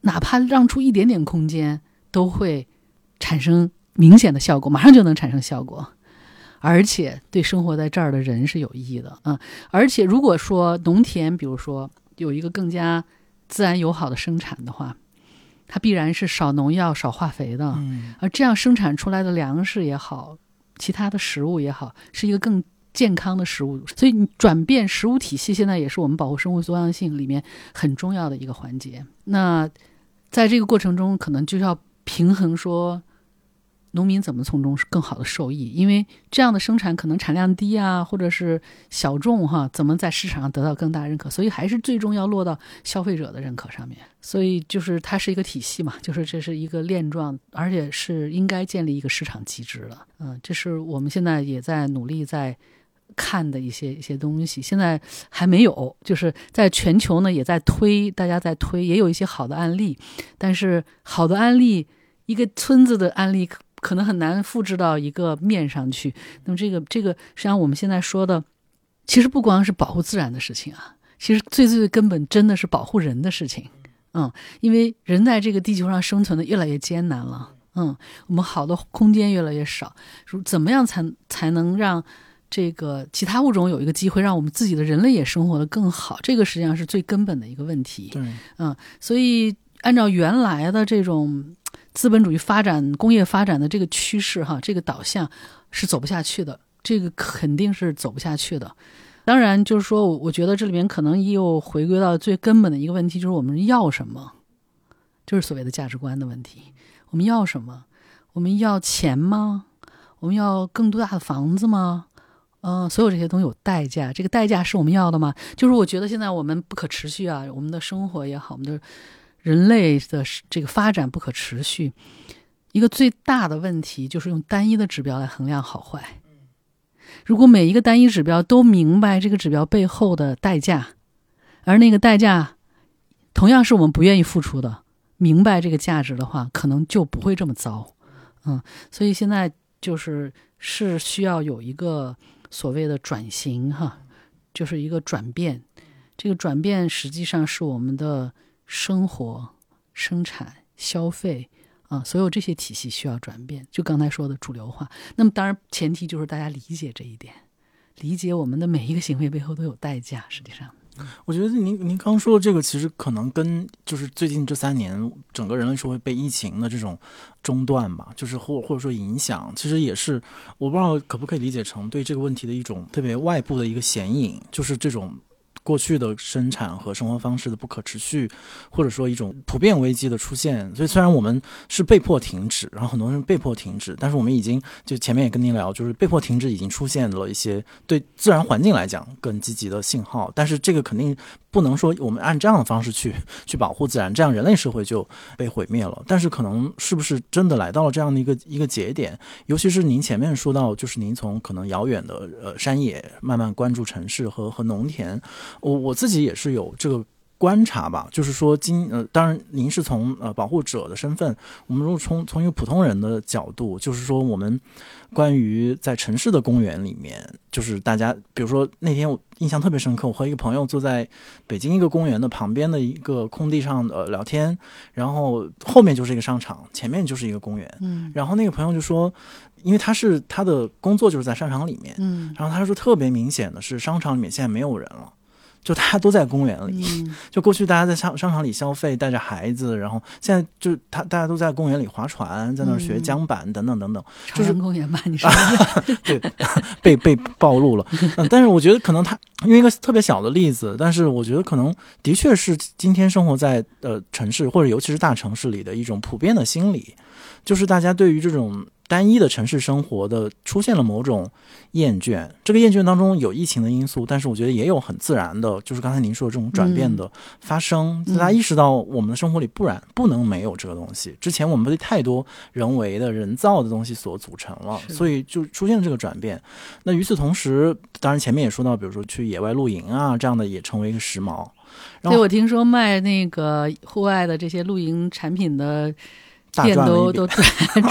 哪怕让出一点点空间，都会产生明显的效果，马上就能产生效果，而且对生活在这儿的人是有意义的。嗯，而且如果说农田，比如说有一个更加自然友好的生产的话，它必然是少农药、少化肥的，而这样生产出来的粮食也好。其他的食物也好，是一个更健康的食物，所以你转变食物体系，现在也是我们保护生物多样性里面很重要的一个环节。那在这个过程中，可能就要平衡说，农民怎么从中更好的受益，因为这样的生产可能产量低啊，或者是小众哈，怎么在市场上得到更大认可？所以还是最终要落到消费者的认可上面。所以就是它是一个体系嘛，就是这是一个链状，而且是应该建立一个市场机制的。嗯，这是我们现在也在努力在看的一些一些东西，现在还没有，就是在全球呢也在推，大家在推，也有一些好的案例，但是好的案例，一个村子的案例可可能很难复制到一个面上去。那么这个这个实际上我们现在说的，其实不光是保护自然的事情啊，其实最最最根本真的是保护人的事情。嗯，因为人在这个地球上生存的越来越艰难了。嗯，我们好的空间越来越少，如怎么样才才能让这个其他物种有一个机会，让我们自己的人类也生活的更好？这个实际上是最根本的一个问题。对，嗯，所以按照原来的这种资本主义发展、工业发展的这个趋势，哈，这个导向是走不下去的，这个肯定是走不下去的。当然，就是说，我觉得这里面可能又回归到最根本的一个问题，就是我们要什么，就是所谓的价值观的问题。我们要什么？我们要钱吗？我们要更多大的房子吗？嗯，所有这些东西有代价，这个代价是我们要的吗？就是我觉得现在我们不可持续啊，我们的生活也好，我们的人类的这个发展不可持续，一个最大的问题就是用单一的指标来衡量好坏。如果每一个单一指标都明白这个指标背后的代价，而那个代价同样是我们不愿意付出的，明白这个价值的话，可能就不会这么糟。嗯，所以现在就是是需要有一个所谓的转型哈，就是一个转变。这个转变实际上是我们的生活、生产、消费。啊，所有这些体系需要转变，就刚才说的主流化。那么，当然前提就是大家理解这一点，理解我们的每一个行为背后都有代价。实际上，我觉得您您刚说的这个，其实可能跟就是最近这三年整个人类社会被疫情的这种中断吧，就是或或者说影响，其实也是我不知道可不可以理解成对这个问题的一种特别外部的一个显影，就是这种。过去的生产和生活方式的不可持续，或者说一种普遍危机的出现，所以虽然我们是被迫停止，然后很多人被迫停止，但是我们已经就前面也跟您聊，就是被迫停止已经出现了一些对自然环境来讲更积极的信号，但是这个肯定不能说我们按这样的方式去 <laughs> 去保护自然，这样人类社会就被毁灭了。但是可能是不是真的来到了这样的一个一个节点？尤其是您前面说到，就是您从可能遥远的呃山野慢慢关注城市和和农田，我我自己也是有这个。观察吧，就是说，今呃，当然，您是从呃保护者的身份，我们如果从从一个普通人的角度，就是说，我们关于在城市的公园里面，就是大家，比如说那天我印象特别深刻，我和一个朋友坐在北京一个公园的旁边的一个空地上呃聊天，然后后面就是一个商场，前面就是一个公园，嗯，然后那个朋友就说，因为他是他的工作就是在商场里面，嗯，然后他说特别明显的是商场里面现在没有人了。就大家都在公园里，<laughs> 就过去大家在商商场里消费，带着孩子，然后现在就他大家都在公园里划船，在那儿学桨板等等等等，就是公园吧？你说 <laughs> 对，<laughs> 被被暴露了。嗯，但是我觉得可能他用一个特别小的例子，但是我觉得可能的确是今天生活在呃城市或者尤其是大城市里的一种普遍的心理，就是大家对于这种。单一的城市生活的出现了某种厌倦，这个厌倦当中有疫情的因素，但是我觉得也有很自然的，就是刚才您说的这种转变的发生。大家意识到我们的生活里不然不能没有这个东西，之前我们被太多人为的人造的东西所组成了，所以就出现了这个转变。那与此同时，当然前面也说到，比如说去野外露营啊，这样的也成为一个时髦。所以，我听说卖那个户外的这些露营产品的。店都都赚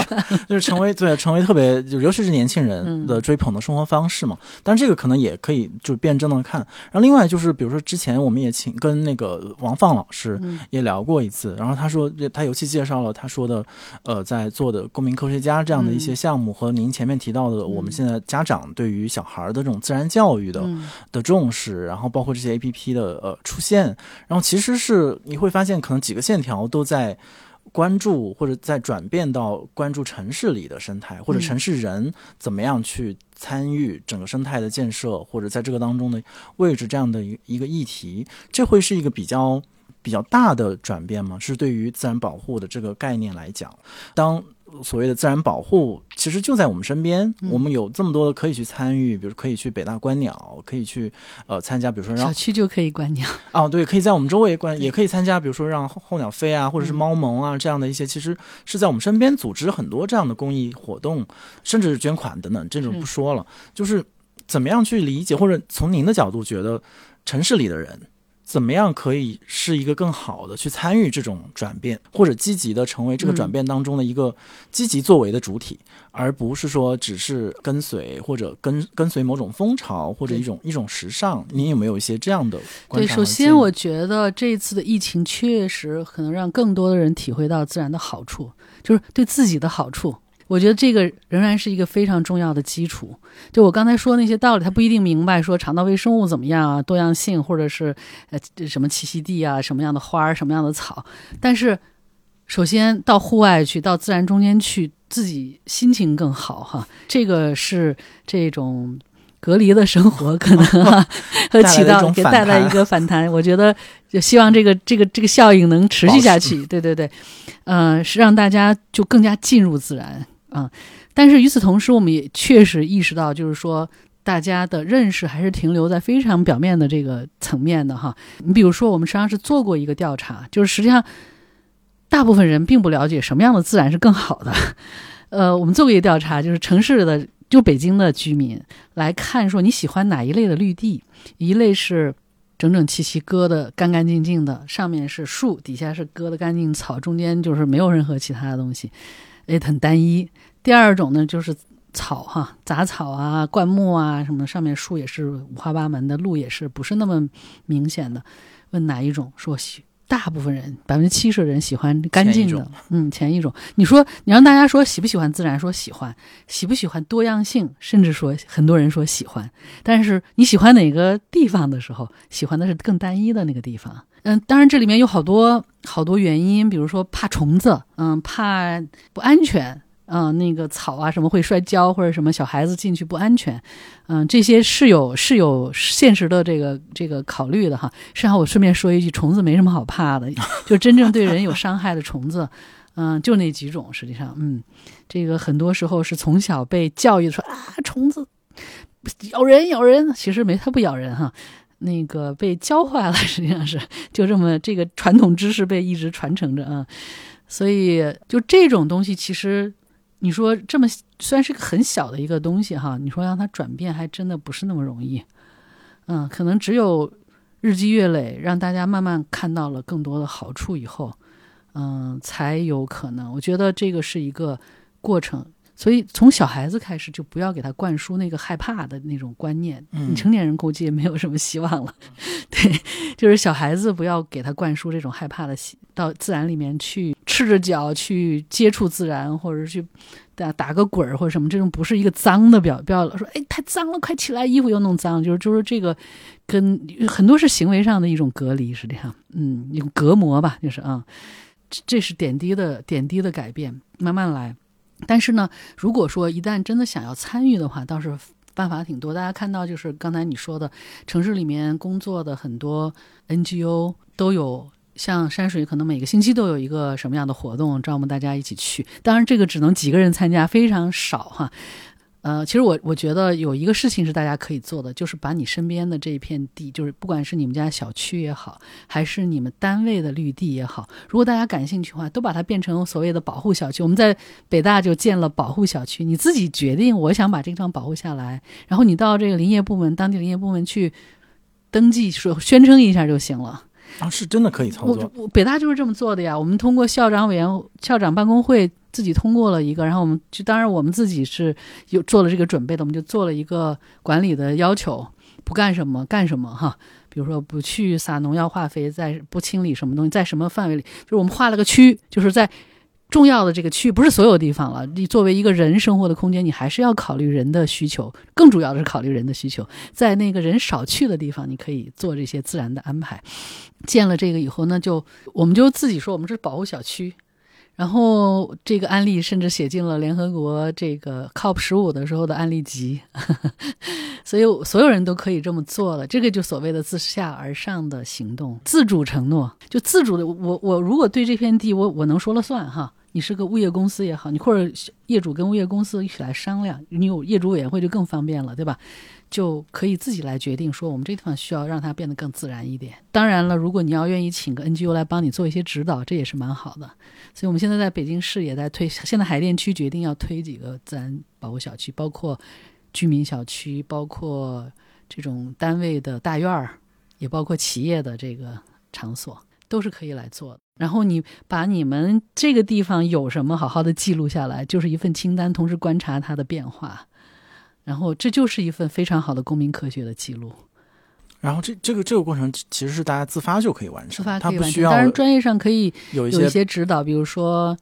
赚，<laughs> 就是成为对成为特别，就尤其是年轻人的追捧的生活方式嘛。但是这个可能也可以就辩证的看。然后另外就是，比如说之前我们也请跟那个王放老师也聊过一次，然后他说他尤其介绍了他说的呃在做的公民科学家这样的一些项目，和您前面提到的我们现在家长对于小孩的这种自然教育的的重视，然后包括这些 A P P 的呃出现，然后其实是你会发现可能几个线条都在。关注或者在转变到关注城市里的生态，或者城市人怎么样去参与整个生态的建设，或者在这个当中的位置这样的一一个议题，这会是一个比较比较大的转变吗？是对于自然保护的这个概念来讲，当。所谓的自然保护，其实就在我们身边。我们有这么多的可以去参与，比如可以去北大观鸟，可以去呃参加，比如说让小区就可以观鸟 <laughs> 哦，对，可以在我们周围观，也可以参加，比如说让候鸟飞啊，或者是猫盟啊这样的一些，其实是在我们身边组织很多这样的公益活动，甚至是捐款等等，这种不说了。就是怎么样去理解，或者从您的角度觉得城市里的人。怎么样可以是一个更好的去参与这种转变，或者积极的成为这个转变当中的一个积极作为的主体，而不是说只是跟随或者跟跟随某种风潮或者一种一种时尚。您有没有一些这样的观察？对，首先我觉得这一次的疫情确实可能让更多的人体会到自然的好处，就是对自己的好处。我觉得这个仍然是一个非常重要的基础。就我刚才说那些道理，他不一定明白说肠道微生物怎么样啊，多样性，或者是呃什么栖息地啊，什么样的花儿，什么样的草。但是，首先到户外去，到自然中间去，自己心情更好哈。这个是这种隔离的生活可能 <laughs> 和起到给带来一个反弹。我觉得就希望这个这个这个效应能持续下去。对对对，嗯，是让大家就更加进入自然。嗯，但是与此同时，我们也确实意识到，就是说，大家的认识还是停留在非常表面的这个层面的哈。你比如说，我们实际上是做过一个调查，就是实际上大部分人并不了解什么样的自然是更好的。呃，我们做过一个调查，就是城市的就北京的居民来看，说你喜欢哪一类的绿地？一类是整整齐齐割的干干净净的，上面是树，底下是割的干净草，中间就是没有任何其他的东西。也很单一。第二种呢，就是草哈，杂草啊、灌木啊什么，上面树也是五花八门的，路也是不是那么明显的。问哪一种？说，大部分人百分之七十的人喜欢干净的。嗯，前一种。你说你让大家说喜不喜欢自然？说喜欢。喜不喜欢多样性？甚至说很多人说喜欢。但是你喜欢哪个地方的时候，喜欢的是更单一的那个地方。嗯，当然这里面有好多好多原因，比如说怕虫子，嗯，怕不安全，嗯，那个草啊什么会摔跤或者什么小孩子进去不安全，嗯，这些是有是有现实的这个这个考虑的哈。实际上我顺便说一句，虫子没什么好怕的，就真正对人有伤害的虫子，嗯，就那几种。实际上，嗯，这个很多时候是从小被教育说啊，虫子咬人咬人，其实没它不咬人哈。那个被教坏了，实际上是就这么这个传统知识被一直传承着啊。所以就这种东西，其实你说这么虽然是个很小的一个东西哈，你说让它转变还真的不是那么容易。嗯，可能只有日积月累，让大家慢慢看到了更多的好处以后，嗯，才有可能。我觉得这个是一个过程。所以从小孩子开始就不要给他灌输那个害怕的那种观念。嗯你成年人估计也没有什么希望了。<laughs> 对，就是小孩子不要给他灌输这种害怕的习，到自然里面去赤着脚去接触自然，或者去打打个滚儿或者什么，这种不是一个脏的表，不要说哎太脏了，快起来，衣服又弄脏，就是就是这个跟很多是行为上的一种隔离，实际上，嗯，一种隔膜吧，就是啊，这这是点滴的点滴的改变，慢慢来。但是呢，如果说一旦真的想要参与的话，倒是办法挺多。大家看到，就是刚才你说的，城市里面工作的很多 NGO 都有，像山水可能每个星期都有一个什么样的活动，招募大家一起去。当然，这个只能几个人参加，非常少哈。呃，其实我我觉得有一个事情是大家可以做的，就是把你身边的这一片地，就是不管是你们家小区也好，还是你们单位的绿地也好，如果大家感兴趣的话，都把它变成所谓的保护小区。我们在北大就建了保护小区，你自己决定我想把这个地方保护下来，然后你到这个林业部门、当地林业部门去登记说宣称一下就行了。啊，是真的可以操作。我北大就是这么做的呀。我们通过校长委员、校长办公会自己通过了一个，然后我们就当然我们自己是有做了这个准备的，我们就做了一个管理的要求，不干什么干什么哈。比如说不去撒农药化肥，在不清理什么东西，在什么范围里，就是我们划了个区，就是在重要的这个区域，不是所有地方了。你作为一个人生活的空间，你还是要考虑人的需求，更主要的是考虑人的需求。在那个人少去的地方，你可以做这些自然的安排。建了这个以后呢，就我们就自己说我们是保护小区，然后这个案例甚至写进了联合国这个 COP 十五的时候的案例集，<laughs> 所以所有人都可以这么做了。这个就所谓的自下而上的行动，自主承诺，就自主的。我我如果对这片地我我能说了算哈。你是个物业公司也好，你或者业主跟物业公司一起来商量，你有业主委员会就更方便了，对吧？就可以自己来决定说，我们这地方需要让它变得更自然一点。当然了，如果你要愿意请个 NGO 来帮你做一些指导，这也是蛮好的。所以我们现在在北京市也在推，现在海淀区决定要推几个自然保护小区，包括居民小区，包括这种单位的大院儿，也包括企业的这个场所，都是可以来做的。然后你把你们这个地方有什么好好的记录下来，就是一份清单，同时观察它的变化。然后这就是一份非常好的公民科学的记录，然后这这个这个过程其实是大家自发就可以完成，自发可以完成。它不需要当然，专业上可以有一些指导，比如说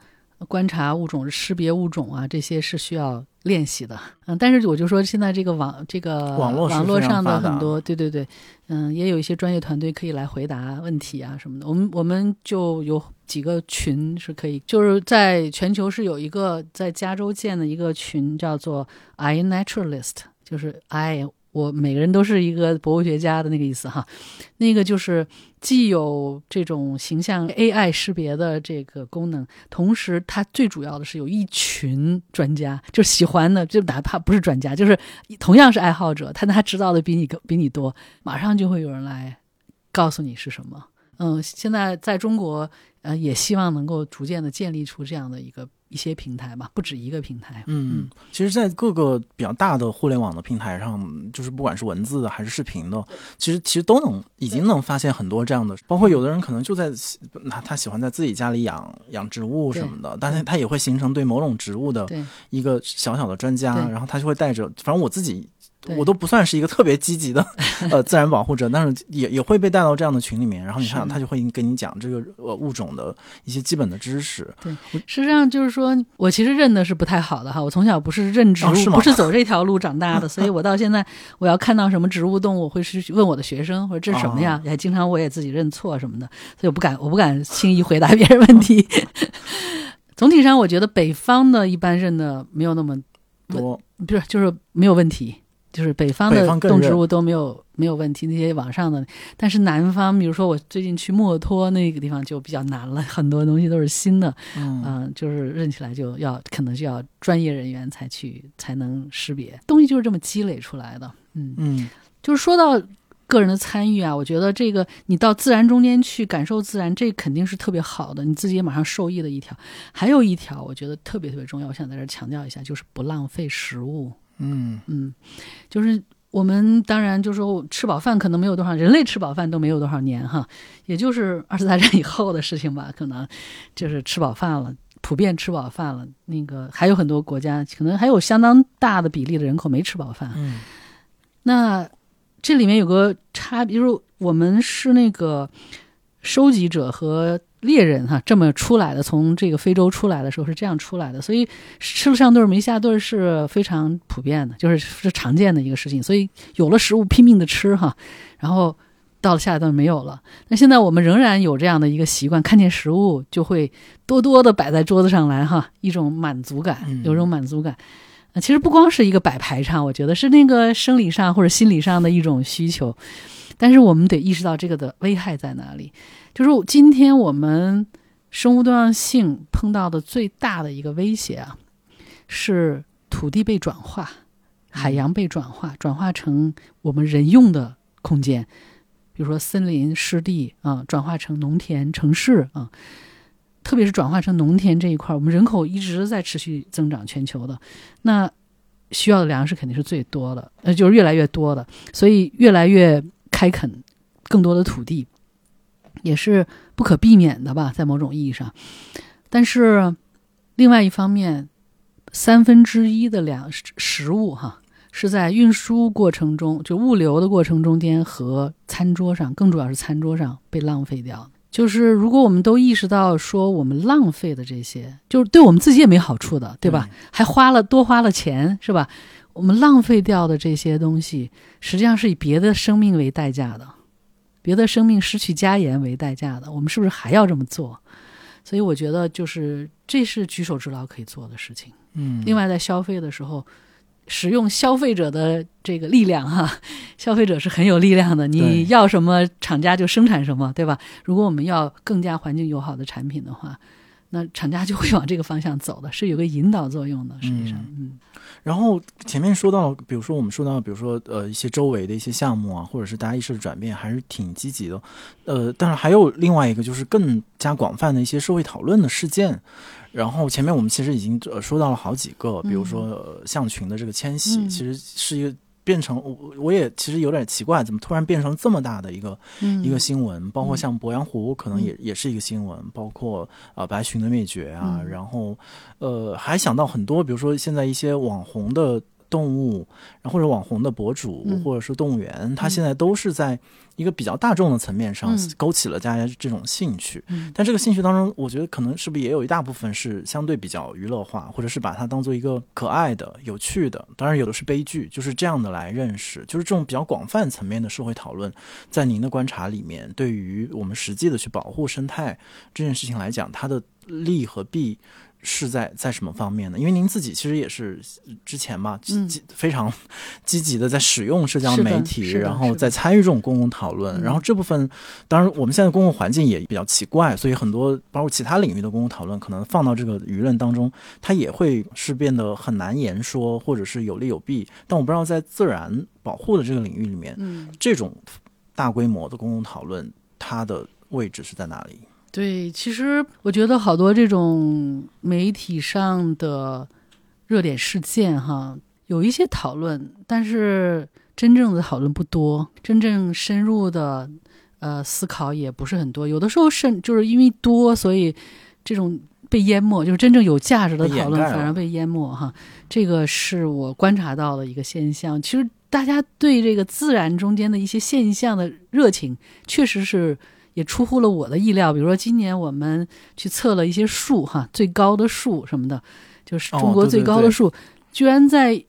观察物种、识别物种啊，这些是需要练习的。嗯，但是我就说现在这个网这个网络网络上的很多，对对对，嗯，也有一些专业团队可以来回答问题啊什么的。我们我们就有几个群是可以，就是在全球是有一个在加州建的一个群，叫做 I Naturalist，就是 I。我每个人都是一个博物学家的那个意思哈，那个就是既有这种形象 AI 识别的这个功能，同时它最主要的是有一群专家，就喜欢的，就哪怕不是专家，就是同样是爱好者，他他知道的比你比你多，马上就会有人来告诉你是什么。嗯，现在在中国，呃，也希望能够逐渐的建立出这样的一个一些平台吧，不止一个平台。嗯，其实，在各个比较大的互联网的平台上，就是不管是文字的还是视频的，其实其实都能已经能发现很多这样的，包括有的人可能就在他他喜欢在自己家里养养植物什么的，但是他也会形成对某种植物的一个小小的专家，然后他就会带着，反正我自己。对我都不算是一个特别积极的 <laughs> 呃自然保护者，但是也也会被带到这样的群里面，然后你看是他就会给你讲这个呃物种的一些基本的知识。对实际上就是说，我其实认的是不太好的哈。我从小不是认植物，哦是不是走这条路长大的，<laughs> 所以我到现在我要看到什么植物动物，我会去问我的学生，或者这是什么呀？哦也经常我也自己认错什么的，所以我不敢，我不敢轻易回答别人问题。<laughs> 总体上，我觉得北方的一般认的没有那么多不是，就是没有问题，就是北方的动植物都没有没有问题，那些网上的，但是南方，比如说我最近去墨脱那个地方就比较难了，很多东西都是新的，嗯。嗯、就是认起来就要可能就要专业人员才去才能识别，东西就是这么积累出来的，嗯，嗯。就是说到个人的参与啊，我觉得这个你到自然中间去感受自然，这肯定是特别好的，你自己也马上受益的一条。还有一条，我觉得特别特别重要，我想在这儿强调一下，就是不浪费食物。嗯嗯，就是我们当然就说吃饱饭可能没有多少，人类吃饱饭都没有多少年哈，也就是二次大战以后的事情吧，可能就是吃饱饭了，普遍吃饱饭了。那个还有很多国家，可能还有相当大的比例的人口没吃饱饭。嗯那这里面有个差别，就是我们是那个收集者和猎人哈，这么出来的，从这个非洲出来的时候是这样出来的，所以吃了上顿没下顿是非常普遍的，就是是常见的一个事情。所以有了食物拼命的吃哈，然后到了下一顿没有了。那现在我们仍然有这样的一个习惯，看见食物就会多多的摆在桌子上来哈，一种满足感，嗯有种满足感。呃其实不光是一个摆排场，我觉得是那个生理上或者心理上的一种需求，但是我们得意识到这个的危害在哪里。就是今天我们生物多样性碰到的最大的一个威胁啊，是土地被转化，海洋被转化，转化成我们人用的空间，比如说森林、湿地啊，转化成农田、城市啊。特别是转化成农田这一块儿，我们人口一直在持续增长，全球的，那需要的粮食肯定是最多的，呃，就是越来越多的，所以越来越开垦更多的土地，也是不可避免的吧，在某种意义上。但是另外一方面，三分之一的粮食食物哈是在运输过程中，就物流的过程中间和餐桌上，更主要是餐桌上被浪费掉的。就是如果我们都意识到说我们浪费的这些，就是对我们自己也没好处的，对吧？还花了多花了钱，是吧？我们浪费掉的这些东西，实际上是以别的生命为代价的，别的生命失去家园为代价的。我们是不是还要这么做？所以我觉得，就是这是举手之劳可以做的事情。嗯，另外，在消费的时候，使用消费者的这个力量哈，消费者是很有力量的。你要什么，厂家就生产什么，对吧？如果我们要更加环境友好的产品的话，那厂家就会往这个方向走的，是有个引导作用的。实际上，嗯然后前面说到了，比如说我们说到，比如说呃一些周围的一些项目啊，或者是大家意识的转变，还是挺积极的。呃，但是还有另外一个就是更加广泛的一些社会讨论的事件。然后前面我们其实已经呃说到了好几个，比如说、呃、象群的这个迁徙，嗯其实是一个变成我我也其实有点奇怪，怎么突然变成这么大的一个嗯，一个新闻，包括嗯。像鄱阳湖，可能也、也是一个新闻，包括啊、呃白熊的灭绝啊，嗯。然后呃还想到很多，比如说现在一些网红的动物，然后或者网红的博主，嗯或者说动物园，它现在都是在一个比较大众的层面上嗯勾起了大家这种兴趣。嗯但这个兴趣当中，我觉得可能是不是也有一大部分是相对比较娱乐化，或者是把它当做一个可爱的、有趣的，当然有的是悲剧，就是这样的来认识，就是这种比较广泛层面的社会讨论，在您的观察里面，对于我们实际的去保护生态这件事情来讲，它的利和弊。是在在什么方面呢？因为您自己其实也是之前嘛，积嗯积非常 <laughs> 积极的在使用社交媒体，然后在参与这种公共讨论，嗯然后这部分当然我们现在公共环境也比较奇怪，所以很多包括其他领域的公共讨论，可能放到这个舆论当中，它也会是变得很难言说，或者是有利有弊。但我不知道在自然保护的这个领域里面，嗯，这种大规模的公共讨论，它的位置是在哪里？对，其实我觉得好多这种媒体上的热点事件哈，有一些讨论，但是真正的讨论不多，真正深入的呃思考也不是很多。有的时候甚就是因为多，所以这种被淹没，就是真正有价值的讨论反而被淹没哈。这个是我观察到的一个现象。其实大家对这个自然中间的一些现象的热情，确实是。也出乎了我的意料，比如说今年我们去测了一些树，哈，最高的树什么的，就是中国最高的树，居然在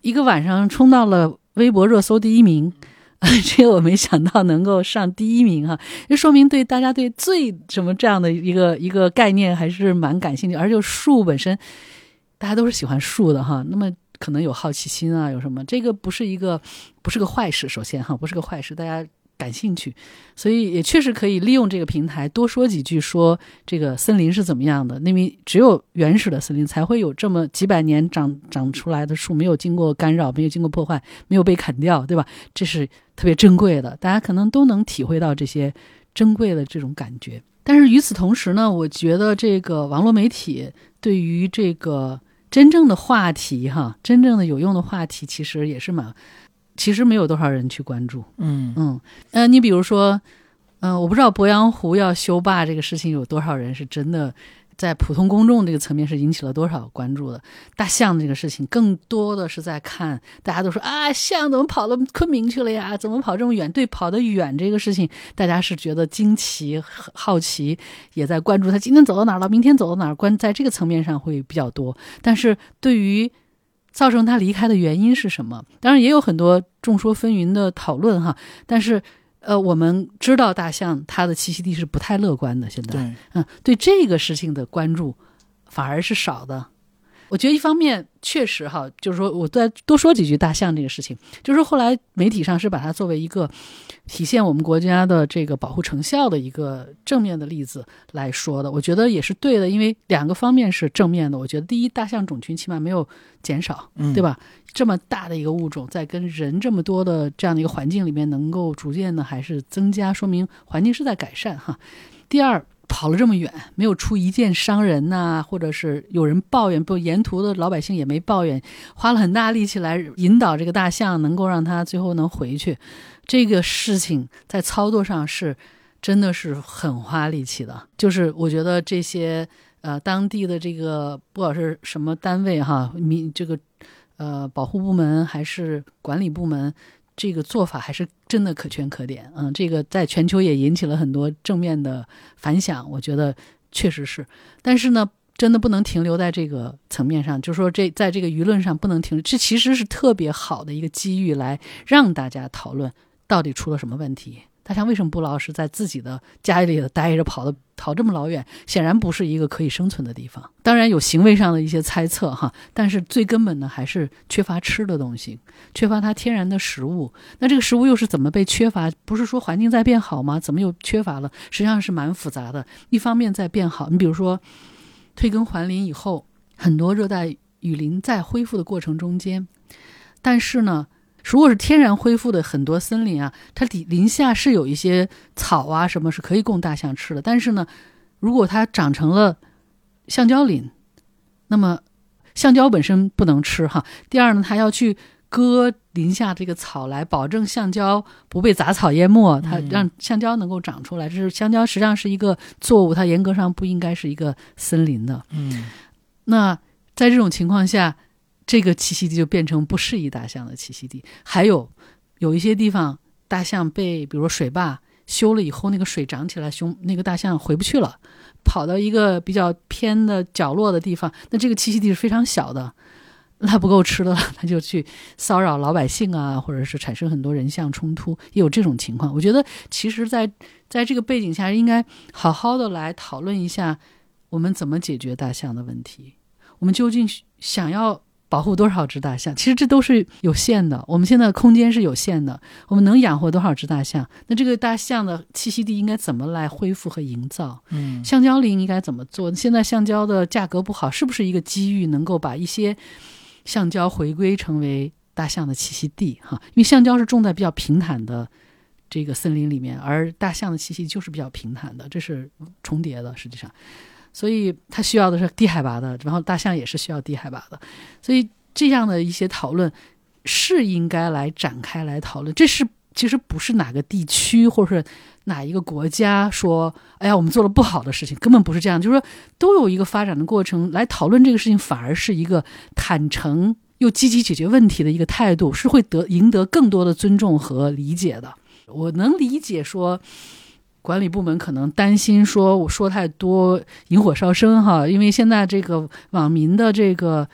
一个晚上冲到了微博热搜第一名，<laughs> 这个我没想到能够上第一名哈，这说明对大家对最什么这样的一个一个概念还是蛮感兴趣，而且树本身大家都是喜欢树的哈，那么可能有好奇心啊，有什么这个不是一个不是个坏事，首先哈不是个坏事，大家。感兴趣，所以也确实可以利用这个平台多说几句，说这个森林是怎么样的。因为只有原始的森林才会有这么几百年长长出来的树，没有经过干扰，没有经过破坏，没有被砍掉，对吧？这是特别珍贵的，大家可能都能体会到这些珍贵的这种感觉。但是与此同时呢，我觉得这个网络媒体对于这个真正的话题，哈，真正的有用的话题，其实也是蛮，其实没有多少人去关注。嗯嗯，呃，你比如说，嗯、我不知道鄱阳湖要修坝这个事情有多少人是真的在普通公众这个层面是引起了多少关注的。大象这个事情，更多的是在看，大家都说啊，象怎么跑到昆明去了呀？怎么跑这么远？对，跑得远这个事情，大家是觉得惊奇、好奇，也在关注它今天走到哪儿了，明天走到哪儿，关在这个层面上会比较多。但是对于造成它离开的原因是什么？当然也有很多众说纷纭的讨论哈。但是，呃，我们知道大象它的栖息地是不太乐观的，现在，嗯，对这个事情的关注反而是少的。我觉得一方面确实哈，就是说我再多说几句大象这个事情，就是后来媒体上是把它作为一个体现我们国家的这个保护成效的一个正面的例子来说的。我觉得也是对的，因为两个方面是正面的。我觉得第一，大象种群起码没有减少，嗯，对？吧？这么大的一个物种，在跟人这么多的这样的一个环境里面，能够逐渐的还是增加，说明环境是在改善哈。第二，跑了这么远，没有出一件伤人呐、或者是有人抱怨，不，沿途的老百姓也没抱怨，花了很大力气来引导这个大象，能够让它最后能回去。这个事情在操作上是真的是很花力气的，<laughs> 就是我觉得这些呃当地的这个不管是什么单位哈，民这个呃保护部门还是管理部门，这个做法还是真的可圈可点。嗯，这个在全球也引起了很多正面的反响，我觉得确实是。但是呢，真的不能停留在这个层面上，就是说这在这个舆论上不能停，这其实是特别好的一个机遇，来让大家讨论到底出了什么问题。大象为什么不老是在自己的家里头待着，跑的跑这么老远？显然不是一个可以生存的地方。当然有行为上的一些猜测哈，但是最根本的还是缺乏吃的东西，缺乏它天然的食物。那这个食物又是怎么被缺乏？不是说环境在变好吗？怎么又缺乏了？实际上是蛮复杂的。一方面在变好，你比如说退耕还林以后，很多热带雨林在恢复的过程中间，但是呢。如果是天然恢复的很多森林啊，它底林下是有一些草啊什么是可以供大象吃的，但是呢，如果它长成了橡胶林，那么橡胶本身不能吃哈。第二呢，它要去割林下这个草来保证橡胶不被杂草淹没，它嗯让橡胶能够长出来。这是橡胶实际上是一个作物，它严格上不应该是一个森林的。嗯那在这种情况下，这个栖息地就变成不适宜大象的栖息地。还有有一些地方，大象被比如说水坝修了以后，那个水涨起来，熊那个大象回不去了，跑到一个比较偏的角落的地方，那这个栖息地是非常小的。那不够吃的了，它就去骚扰老百姓啊，或者是产生很多人象冲突，也有这种情况。我觉得，其实在，在这个背景下，应该好好的来讨论一下，我们怎么解决大象的问题。我们究竟想要保护多少只大象？其实这都是有限的。我们现在的空间是有限的，我们能养活多少只大象？那这个大象的栖息地应该怎么来恢复和营造？嗯橡胶林应该怎么做？现在橡胶的价格不好，是不是一个机遇，能够把一些橡胶回归成为大象的栖息地？哈，因为橡胶是种在比较平坦的这个森林里面，而大象的栖息就是比较平坦的，这是重叠的，实际上。所以它需要的是低海拔的，然后大象也是需要低海拔的，所以这样的一些讨论是应该来展开来讨论。这是其实不是哪个地区或者是哪一个国家说，哎呀，我们做了不好的事情，根本不是这样。就是说，都有一个发展的过程，来讨论这个事情，反而是一个坦诚又积极解决问题的一个态度，是会得赢得更多的尊重和理解的。我能理解说。管理部门可能担心说，我说太多引火烧身哈，因为现在这个网民的这个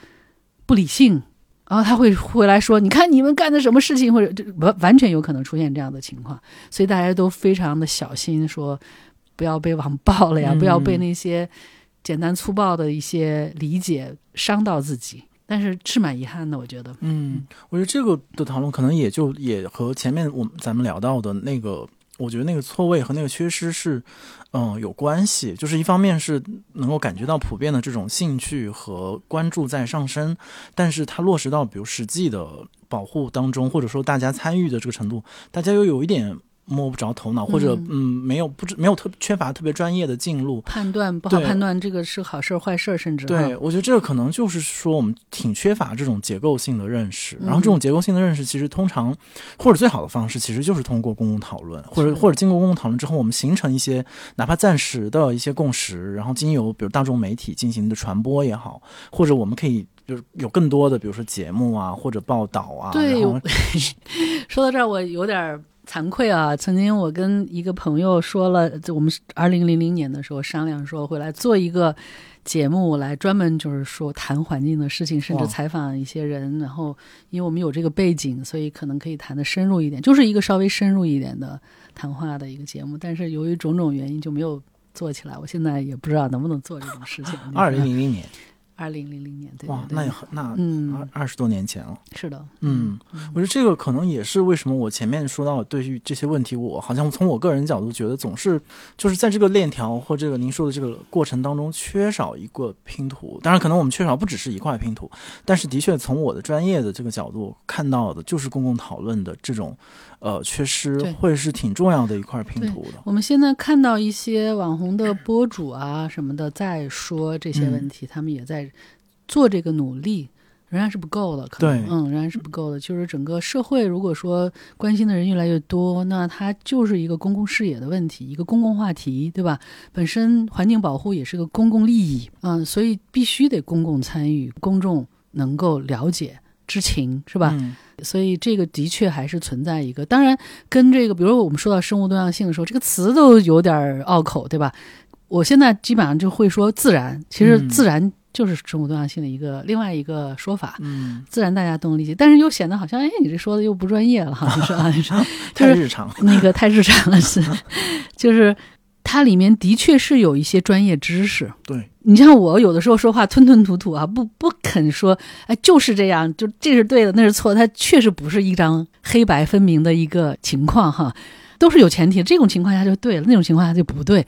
不理性，然后他会回来说，你看你们干的什么事情，或者这完完全有可能出现这样的情况，所以大家都非常的小心，说不要被网暴了呀，嗯不要被那些简单粗暴的一些理解伤到自己。但是是蛮遗憾的，我觉得。嗯，我觉得这个的讨论可能也就也和前面我们咱们聊到的那个我觉得那个错位和那个缺失是，嗯、有关系。就是一方面是能够感觉到普遍的这种兴趣和关注在上升，但是它落实到比如实际的保护当中，或者说大家参与的这个程度，大家又有一点摸不着头脑，或者嗯。嗯没有不知没有特缺乏特别专业的进入。判断不好判断这个是好事儿坏事儿，甚至对，我觉得这个可能就是说我们挺缺乏这种结构性的认识，嗯。然后这种结构性的认识，其实通常或者最好的方式，其实就是通过公共讨论，或者或者经过公共讨论之后，我们形成一些哪怕暂时的一些共识，然后经由比如大众媒体进行的传播也好，或者我们可以就是有更多的比如说节目啊或者报道啊，对 <laughs> 说到这儿，我有点儿惭愧啊。曾经我跟一个朋友说了，就我们二零零零年的时候商量说会来做一个节目，来专门就是说谈环境的事情，甚至采访一些人。然后，因为我们有这个背景，所以可能可以谈的深入一点，就是一个稍微深入一点的谈话的一个节目。但是由于种种原因就没有做起来。我现在也不知道能不能做这种事情。<laughs> 二零零零年，二零零零年，对哇，那也很那嗯二二十多年前了。是的，嗯，我觉得这个可能也是为什么我前面说到对于这些问题，我好像从我个人角度觉得总是就是在这个链条或这个您说的这个过程当中缺少一个拼图。当然，可能我们缺少不只是一块拼图，但是的确从我的专业的这个角度看到的就是公共讨论的这种呃缺失，会是挺重要的一块拼图的。我们现在看到一些网红的博主啊什么的在说这些问题，他们也在做这个努力，仍然是不够的。可能对嗯，仍然是不够的。就是整个社会如果说关心的人越来越多，那它就是一个公共视野的问题，一个公共话题，对吧？本身环境保护也是个公共利益，嗯，所以必须得公共参与，公众能够了解。知情是吧？嗯所以这个的确还是存在一个，当然跟这个，比如我们说到生物多样性的时候，这个词都有点拗口，对吧？我现在基本上就会说自然，其实嗯自然就是生物多样性的一个另外一个说法。嗯，自然大家都能理解，但是又显得好像，哎，你这说的又不专业了哈，你说啊，你说就是 <laughs> 太日常。那个太日常了，是，<laughs> 就是它里面的确是有一些专业知识，对，你像我有的时候说话吞吞吐吐啊，不不肯说，哎，就是这样，就这是对的，那是错的，它确实不是一张黑白分明的一个情况哈，都是有前提，这种情况下就对了，那种情况下就不对，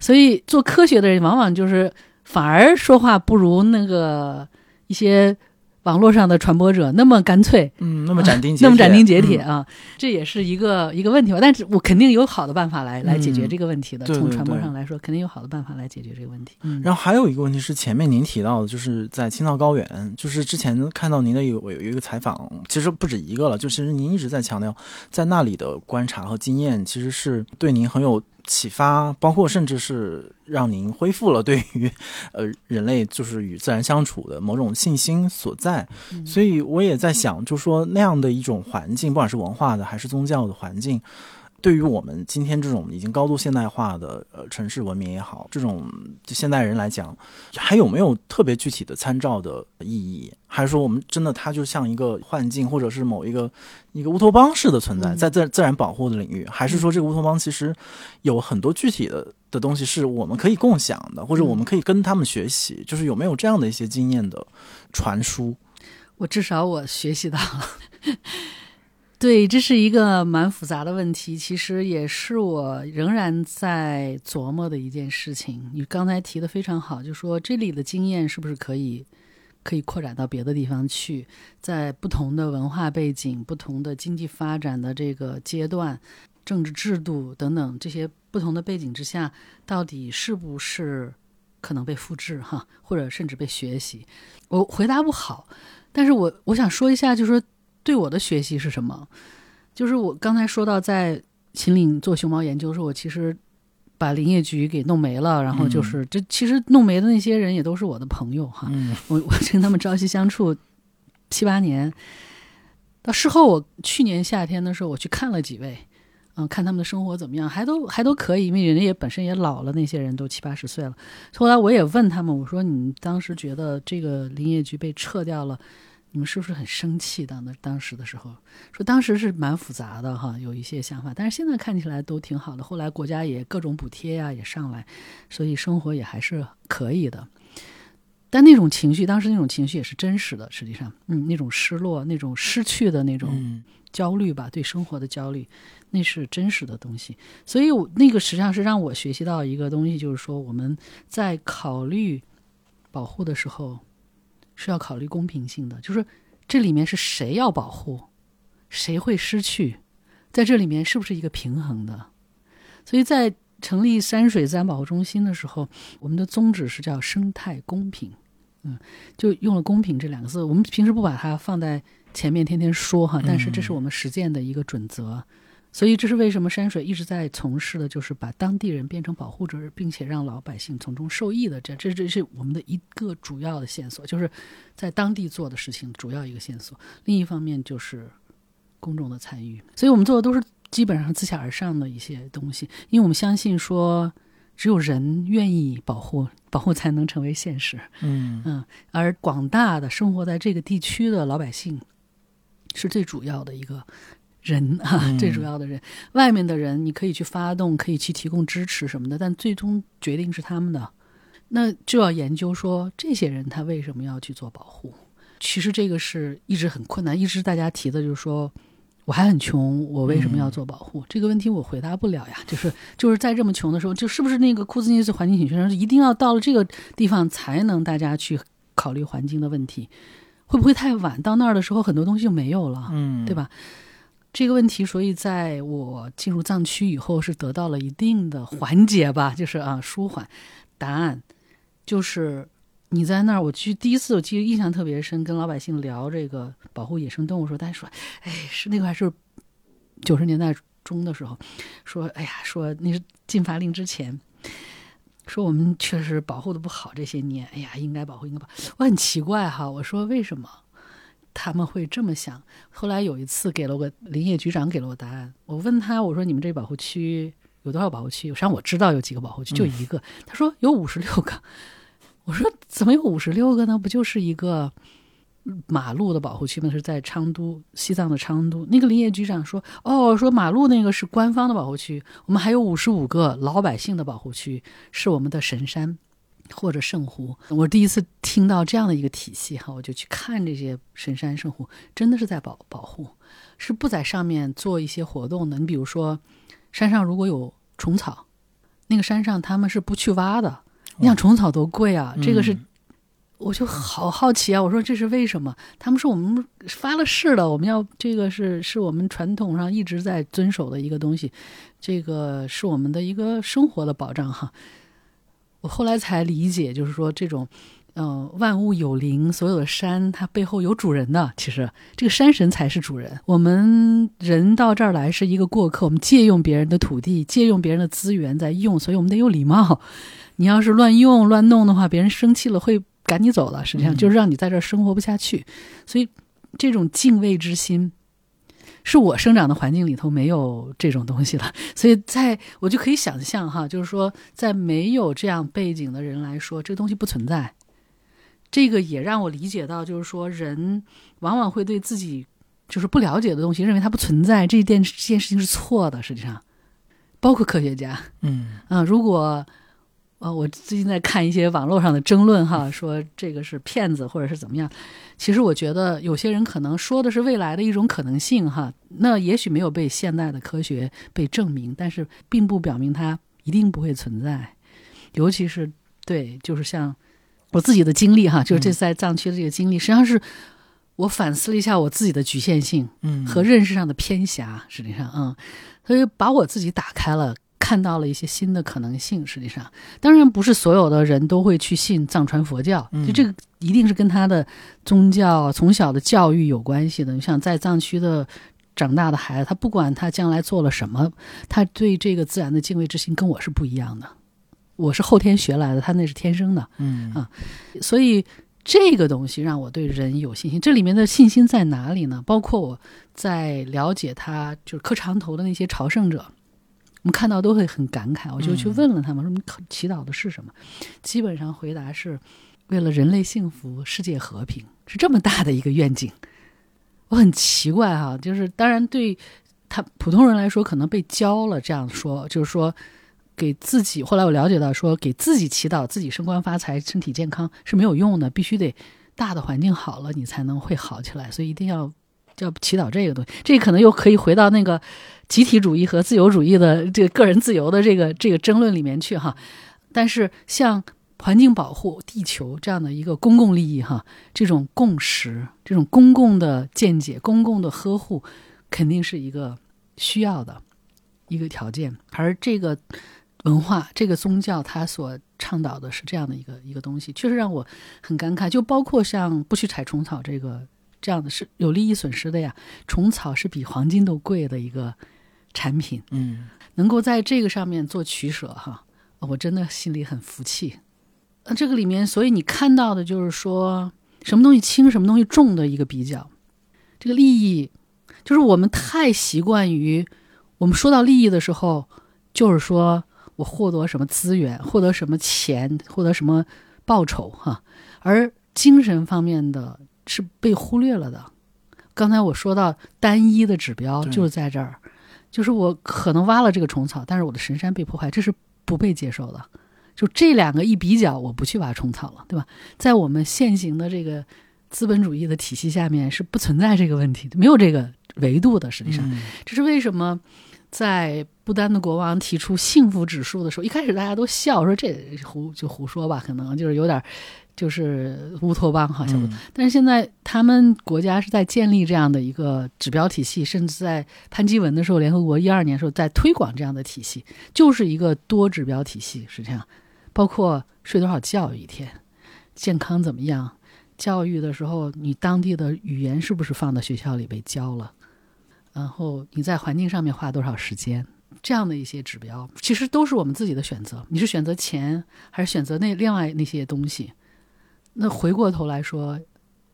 所以做科学的人往往就是反而说话不如那个一些网络上的传播者那么干脆，嗯，那么斩钉截铁，那么斩钉截铁嗯啊，这也是一个一个问题吧。但是我肯定有好的办法来来解决嗯这个问题的。对对从传播上来说，肯定有好的办法来解决这个问题。嗯，然后还有一个问题是前面您提到的，就是在青藏高原，就是之前看到您的有有一个采访，其实不止一个了，就其实您一直在强调，在那里的观察和经验，其实是对您很有启发，包括甚至是让您恢复了对于 <laughs> 呃人类就是与自然相处的某种信心所在。嗯所以我也在想，就说那样的一种环境，不管是文化的还是宗教的环境。对于我们今天这种已经高度现代化的呃城市文明也好，这种现代人来讲，还有没有特别具体的参照的意义？还是说我们真的它就像一个幻境，或者是某一个一个乌托邦式的存在，嗯在自自然保护的领域？还是说这个乌托邦其实有很多具体的的东西是我们可以共享的，或者我们可以跟他们学习？就是有没有这样的一些经验的传输？我至少我学习到了。对，这是一个蛮复杂的问题，其实也是我仍然在琢磨的一件事情。你刚才提的非常好，就说这里的经验是不是可以可以扩展到别的地方去，在不同的文化背景、不同的经济发展的这个阶段、政治制度等等这些不同的背景之下，到底是不是可能被复制哈，或者甚至被学习？我回答不好。但是我我想说一下，就是说对我的学习是什么？就是我刚才说到在秦岭做熊猫研究的时候，我其实把林业局给弄没了，然后就是、这其实弄没的那些人也都是我的朋友哈，嗯我 <laughs> 我跟他们朝夕相处七八年。到事后，我去年夏天的时候，我去看了几位，嗯，看他们的生活怎么样，还都还都可以，因为人家也本身也老了，那些人都七八十岁了。后来我也问他们，我说你当时觉得这个林业局被撤掉了，你们是不是很生气？当的当时的时候，说当时是蛮复杂的哈，有一些想法，但是现在看起来都挺好的。后来国家也各种补贴呀、也上来，所以生活也还是可以的。但那种情绪，当时那种情绪也是真实的。实际上，嗯，那种失落、那种失去的那种嗯焦虑吧，对生活的焦虑，那是真实的东西。所以我，那个实际上是让我学习到一个东西，就是说我们在考虑保护的时候，是要考虑公平性的，就是这里面是谁要保护，谁会失去，在这里面是不是一个平衡的？所以在成立山水自然保护中心的时候，我们的宗旨是叫生态公平，嗯，就用了“公平”这两个字。我们平时不把它放在前面天天说哈，但是这是我们实践的一个准则。所以这是为什么山水一直在从事的，就是把当地人变成保护者，并且让老百姓从中受益的。这这这是我们的一个主要的线索，就是在当地做的事情主要一个线索。另一方面就是公众的参与，所以我们做的都是基本上自下而上的一些东西，因为我们相信说，只有人愿意保护，<laughs> 保护才能成为现实。嗯嗯，而广大的生活在这个地区的老百姓是最主要的一个人啊，嗯最主要的人。外面的人你可以去发动，可以去提供支持什么的，但最终决定是他们的。那就要研究说这些人他为什么要去做保护。其实这个是一直很困难，一直大家提的就是说。我还很穷，我为什么要做保护？这个问题我回答不了呀。就是就是在这么穷的时候，就是不是那个库兹涅茨环境警学生一定要到了这个地方才能大家去考虑环境的问题？会不会太晚？到那儿的时候，很多东西就没有了，嗯，对吧？这个问题，所以在我进入藏区以后，是得到了一定的缓解吧，就是啊舒缓。答案就是你在那儿，我去第一次，我记得印象特别深，跟老百姓聊这个保护野生动物的时候，大家说，哎，是那个还是九十年代中的时候，说，哎呀，说那是禁伐令之前。说我们确实保护的不好，这些年，哎呀，应该保护，应该保。我很奇怪哈，我说为什么他们会这么想？后来有一次给了我林业局长给了我答案，我问他，我说你们这保护区有多少保护区？实际上我知道有几个保护区，就一个。他说有五十六个。我说怎么有五十六个呢？不就是一个马路的保护区吗？是在昌都，西藏的昌都。那个林业局长说：“哦，说马路那个是官方的保护区，我们还有五十五个老百姓的保护区，是我们的神山或者圣湖。”我第一次听到这样的一个体系哈，我就去看这些神山圣湖，真的是在保保护，是不在上面做一些活动的。你比如说，山上如果有虫草，那个山上他们是不去挖的。你想虫草多贵啊！这个是，我就好好奇啊！我说这是为什么？他们说我们发了誓了，我们要这个是是我们传统上一直在遵守的一个东西，这个是我们的一个生活的保障哈。我后来才理解，就是说这种，嗯、万物有灵，所有的山它背后有主人的。其实这个山神才是主人，我们人到这儿来是一个过客，我们借用别人的土地，借用别人的资源在用，所以我们得有礼貌。你要是乱用乱弄的话，别人生气了会赶你走了。实际上就是让你在这儿生活不下去。所以这种敬畏之心，是我生长的环境里头没有这种东西了。<laughs> 所以在我就可以想象哈，就是说在没有这样背景的人来说，这个东西不存在。这个也让我理解到，就是说人往往会对自己就是不了解的东西认为它不存在，这件这件事情是错的。实际上，包括科学家，嗯啊，如果呃，我最近在看一些网络上的争论哈，说这个是骗子或者是怎么样。其实我觉得有些人可能说的是未来的一种可能性哈，那也许没有被现代的科学被证明，但是并不表明它一定不会存在。尤其是对，就是像我自己的经历哈，就是这次在藏区的这个经历，实际上是我反思了一下我自己的局限性，嗯。和认识上的偏狭，实际上，嗯，所以把我自己打开了，看到了一些新的可能性。实际上，当然不是所有的人都会去信藏传佛教，嗯就这个一定是跟他的宗教从小的教育有关系的。你像在藏区的长大的孩子，他不管他将来做了什么，他对这个自然的敬畏之心跟我是不一样的。我是后天学来的，他那是天生的。嗯啊所以这个东西让我对人有信心。这里面的信心在哪里呢？包括我在了解他就是磕长头的那些朝圣者，我们看到都会很感慨。我就去问了他们，说你祈祷的是什么？基本上回答是为了人类幸福、世界和平，是这么大的一个愿景。我很奇怪哈、就是当然对他普通人来说，可能被教了这样说，就是说给自己，后来我了解到说，给自己祈祷自己升官发财、身体健康是没有用的，必须得大的环境好了，你才能会好起来。所以一定要要祈祷这个东西。这可能又可以回到那个集体主义和自由主义的这个个人自由的这个这个争论里面去哈。但是像环境保护、地球这样的一个公共利益哈，这种共识、这种公共的见解、公共的呵护，肯定是一个需要的一个条件。而这个文化、这个宗教，它所倡导的是这样的一个一个东西，确实让我很感慨。就包括像不去采虫草这个这样的，是有利益损失的呀。虫草是比黄金都贵的一个产品，嗯能够在这个上面做取舍哈，我真的心里很服气。呃，这个里面，所以你看到的就是说，什么东西轻，什么东西重的一个比较。这个利益，就是我们太习惯于，我们说到利益的时候，就是说我获得什么资源，获得什么钱，获得什么报酬哈，而精神方面的是被忽略了的。刚才我说到单一的指标就是在这儿，就是我可能挖了这个虫草，但是我的神山被破坏，这是不被接受的。就这两个一比较，我不去挖虫草了，对吧？在我们现行的这个资本主义的体系下面是不存在这个问题的，没有这个维度的。实际上，嗯这是为什么在不丹的国王提出幸福指数的时候，一开始大家都笑说这胡就胡说吧，可能就是有点就是乌托邦好像。嗯但是现在他们国家是在建立这样的一个指标体系，甚至在潘基文的时候，联合国一二年的时候在推广这样的体系，就是一个多指标体系，是这样。包括睡多少觉一天，健康怎么样，教育的时候你当地的语言是不是放到学校里被教了，然后你在环境上面花多少时间，这样的一些指标，其实都是我们自己的选择。你是选择钱，还是选择那另外那些东西？那回过头来说，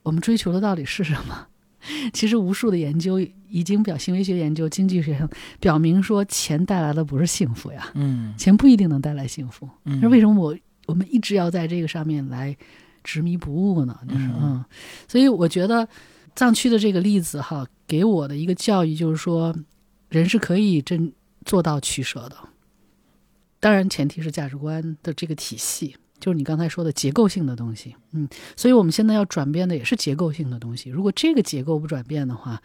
我们追求的到底是什么？<laughs> 其实无数的研究已经表，行为学研究、经济学上表明说，钱带来的不是幸福呀，嗯钱不一定能带来幸福。嗯，那为什么我我们一直要在这个上面来执迷不悟呢？就是嗯嗯，所以我觉得藏区的这个例子哈，给我的一个教育就是说，人是可以真做到取舍的。当然，前提是价值观的这个体系，就是你刚才说的结构性的东西。嗯，所以我们现在要转变的也是结构性的东西。如果这个结构不转变的话，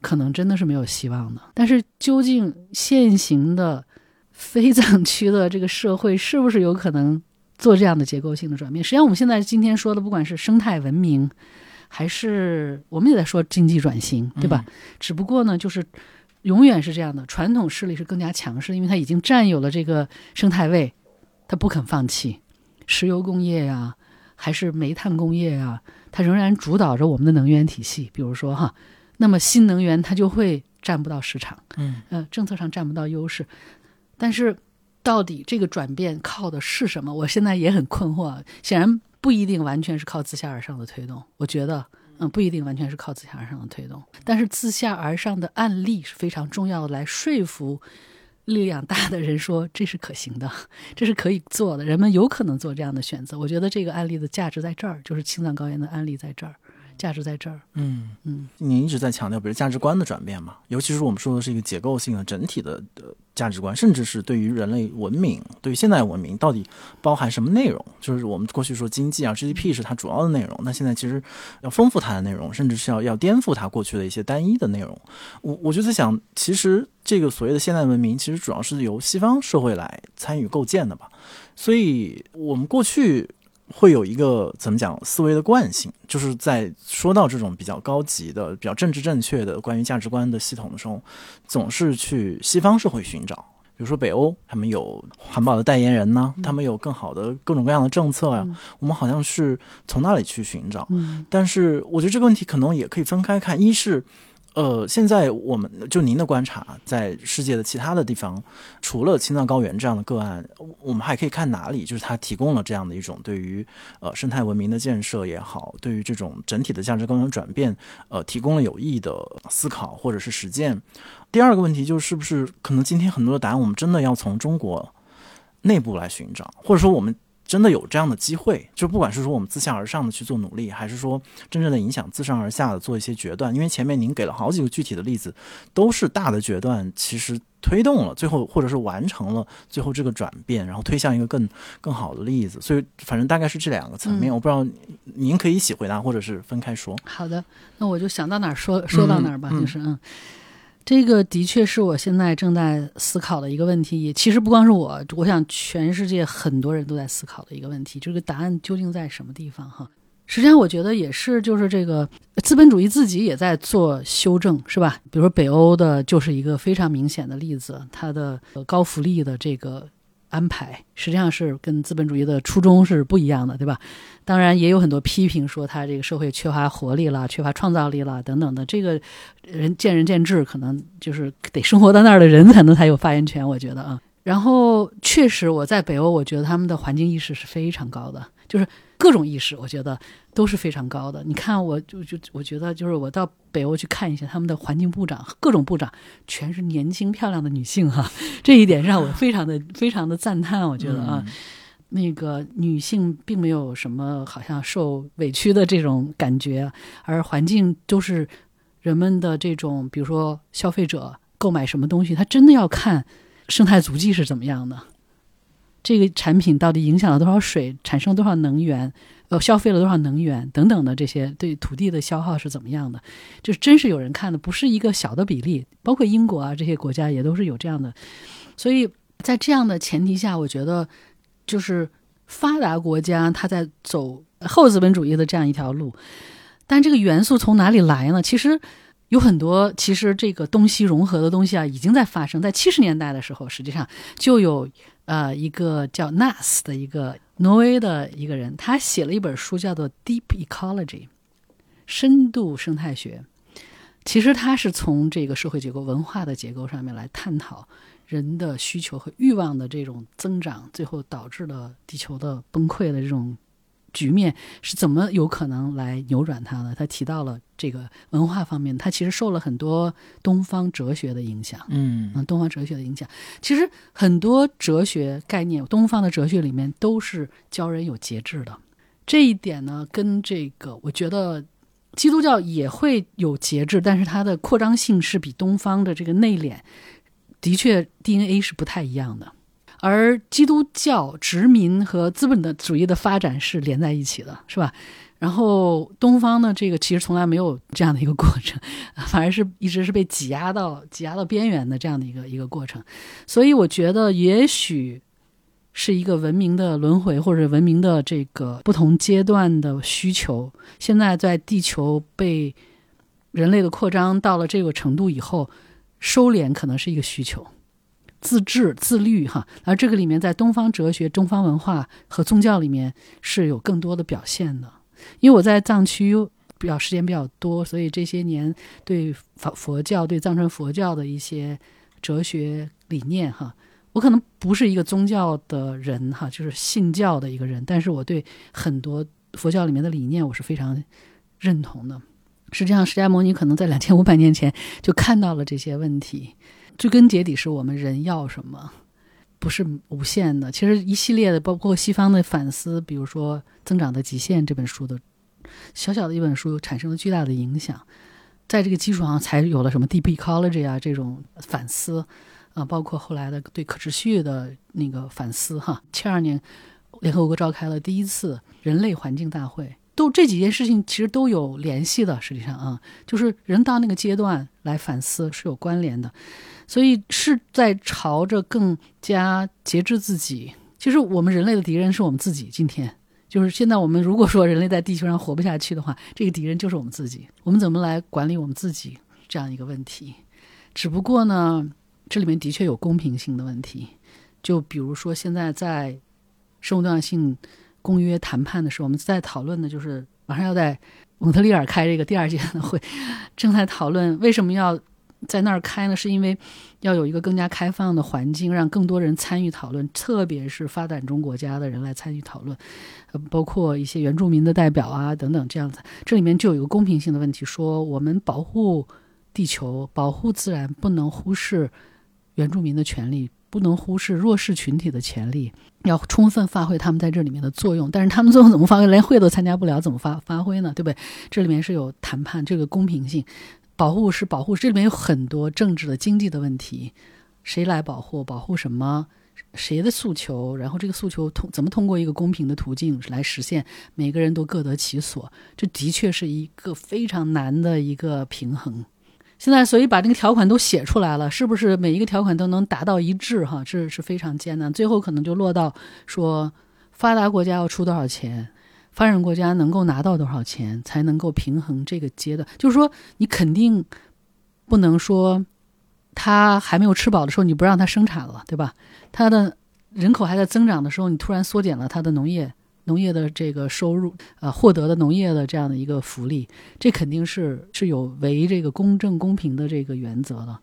可能真的是没有希望的。但是，究竟现行的非藏区的这个社会是不是有可能做这样的结构性的转变？实际上，我们现在今天说的，不管是生态文明，还是我们也在说经济转型，对吧？只不过呢，就是永远是这样的，传统势力是更加强势，因为它已经占有了这个生态位，它不肯放弃。石油工业呀、还是煤炭工业呀、它仍然主导着我们的能源体系。比如说哈，那么新能源它就会占不到市场。嗯呃，政策上占不到优势，但是到底这个转变靠的是什么？我现在也很困惑。显然不一定完全是靠自下而上的推动，我觉得，嗯，不一定完全是靠自下而上的推动。但是自下而上的案例是非常重要的，来说服力量大的人说这是可行的，<laughs> 这是可以做的，人们有可能做这样的选择。我觉得这个案例的价值在这儿，就是青藏高原的案例在这儿，价值在这儿。嗯嗯您一直在强调，比如价值观的转变嘛，尤其是我们说的是一个结构性的、整体的呃价值观，甚至是对于人类文明、对于现代文明到底包含什么内容？就是我们过去说经济啊、GDP 是它主要的内容，那现在其实要丰富它的内容，甚至是要要颠覆它过去的一些单一的内容。我我就在想，其实这个所谓的现代文明，其实主要是由西方社会来参与构建的吧。所以我们过去会有一个怎么讲思维的惯性，就是在说到这种比较高级的、比较政治正确的关于价值观的系统的时候，总是去西方社会寻找。比如说北欧，他们有环保的代言人呢，他们有更好的各种各样的政策呀、嗯我们好像是从那里去寻找。嗯但是我觉得这个问题可能也可以分开看，一是。呃，现在我们就您的观察，在世界的其他的地方，除了青藏高原这样的个案，我们还可以看哪里？就是它提供了这样的一种对于呃生态文明的建设也好，对于这种整体的价值观的转变，呃，提供了有益的思考或者是实践。第二个问题就是，是不是可能今天很多的答案，我们真的要从中国内部来寻找，或者说我们真的有这样的机会，就不管是说我们自下而上的去做努力，还是说真正的影响自上而下的做一些决断。因为前面您给了好几个具体的例子，都是大的决断，其实推动了最后，或者是完成了最后这个转变，然后推向一个更更好的例子。所以，反正大概是这两个层面。我不知道您可以一起回答，或者是分开说。好的，那我就想到哪儿说说到哪儿吧，就是嗯。这个的确是我现在正在思考的一个问题，也其实不光是我，我想全世界很多人都在思考的一个问题，这个答案究竟在什么地方？哈，实际上我觉得也是，就是这个资本主义自己也在做修正，是吧？比如说北欧的就是一个非常明显的例子，它的高福利的这个。安排实际上是跟资本主义的初衷是不一样的，对吧？当然也有很多批评说他这个社会缺乏活力了、缺乏创造力了等等的。这个人见仁见智，可能就是得生活在那儿的人才能才有发言权，我觉得啊。然后确实我在北欧，我觉得他们的环境意识是非常高的，就是。各种意识，我觉得都是非常高的。你看，我就就我觉得，就是我到北欧去看一下，他们的环境部长，各种部长全是年轻漂亮的女性哈，<laughs> 这一点让我非常的非常的赞叹。我觉得啊，那个女性并没有什么好像受委屈的这种感觉，而环境都是人们的这种，比如说消费者购买什么东西，他真的要看生态足迹是怎么样的。这个产品到底影响了多少水，产生多少能源，呃，消费了多少能源等等的这些对土地的消耗是怎么样的？就是真是有人看的，不是一个小的比例。包括英国啊这些国家也都是有这样的。所以在这样的前提下，我觉得就是发达国家它在走后资本主义的这样一条路。但这个元素从哪里来呢？其实有很多，其实这个东西融合的东西啊，已经在发生。在七十年代的时候，实际上就有。呃，一个叫 Nas 的一个挪威的一个人，他写了一本书，叫做《Deep Ecology》，深度生态学。其实他是从这个社会结构、文化的结构上面来探讨人的需求和欲望的这种增长，最后导致了地球的崩溃的这种。局面是怎么有可能来扭转它呢？他提到了这个文化方面，他其实受了很多东方哲学的影响。嗯，东方哲学的影响，其实很多哲学概念，东方的哲学里面都是教人有节制的。这一点呢，跟这个我觉得基督教也会有节制，但是它的扩张性是比东方的这个内敛，的确 DNA 是不太一样的。而基督教殖民和资本的主义的发展是连在一起的，是吧？然后东方呢，这个其实从来没有这样的一个过程，<laughs> 反而是一直是被挤压到挤压到边缘的这样的一个一个过程。所以我觉得，也许是一个文明的轮回，或者文明的这个不同阶段的需求。现在在地球被人类的扩张到了这个程度以后，收敛可能是一个需求。自治、自律，哈，而这个里面在东方哲学、东方文化和宗教里面是有更多的表现的。因为我在藏区比较时间比较多，所以这些年对佛佛教、对藏传佛教的一些哲学理念，哈，我可能不是一个宗教的人，哈，就是信教的一个人，但是我对很多佛教里面的理念我是非常认同的。实际上，释迦牟尼可能在两千五百年前就看到了这些问题。追根结底是我们人要什么，不是无限的。其实一系列的，包括西方的反思，比如说《增长的极限》这本书的小小的一本书，产生了巨大的影响。在这个基础上，才有了什么 Deep Ecology 啊这种反思啊，包括后来的对可持续的那个反思哈。七二年，联合国召开了第一次人类环境大会。都这几件事情其实都有联系的，实际上啊，就是人到那个阶段来反思是有关联的，所以是在朝着更加节制自己。其实我们人类的敌人是我们自己。今天就是现在，我们如果说人类在地球上活不下去的话，这个敌人就是我们自己。我们怎么来管理我们自己这样一个问题？只不过呢，这里面的确有公平性的问题。就比如说现在在生物多样性。公约谈判的时候，我们在讨论的就是马上要在蒙特利尔开这个第二届的会，<laughs> 正在讨论为什么要 <laughs> 在那儿开呢？是因为要有一个更加开放的环境，让更多人参与讨论，特别是发展中国家的人来参与讨论，呃，包括一些原住民的代表啊等等这样子。这里面就有一个公平性的问题，说我们保护地球、保护自然，不能忽视原住民的权利，不能忽视弱势群体的权利，要充分发挥他们在这里面的作用。但是他们作用怎么发挥？连会都参加不了，怎么发发挥呢？对不对？这里面是有谈判，这个公平性，保护是保护，这里面有很多政治的、经济的问题，谁来保护？保护什么？谁的诉求？然后这个诉求通怎么通过一个公平的途径来实现？每个人都各得其所，这的确是一个非常难的一个平衡。现在，所以把这个条款都写出来了，是不是每一个条款都能达到一致？哈，这是非常艰难。最后可能就落到说，发达国家要出多少钱，发展国家能够拿到多少钱，才能够平衡这个阶段。就是说，你肯定不能说他还没有吃饱的时候，你不让他生产了，对吧？他的人口还在增长的时候，你突然缩减了他的农业。农业的这个收入，呃，获得的农业的这样的一个福利，这肯定是是有违这个公正公平的这个原则的。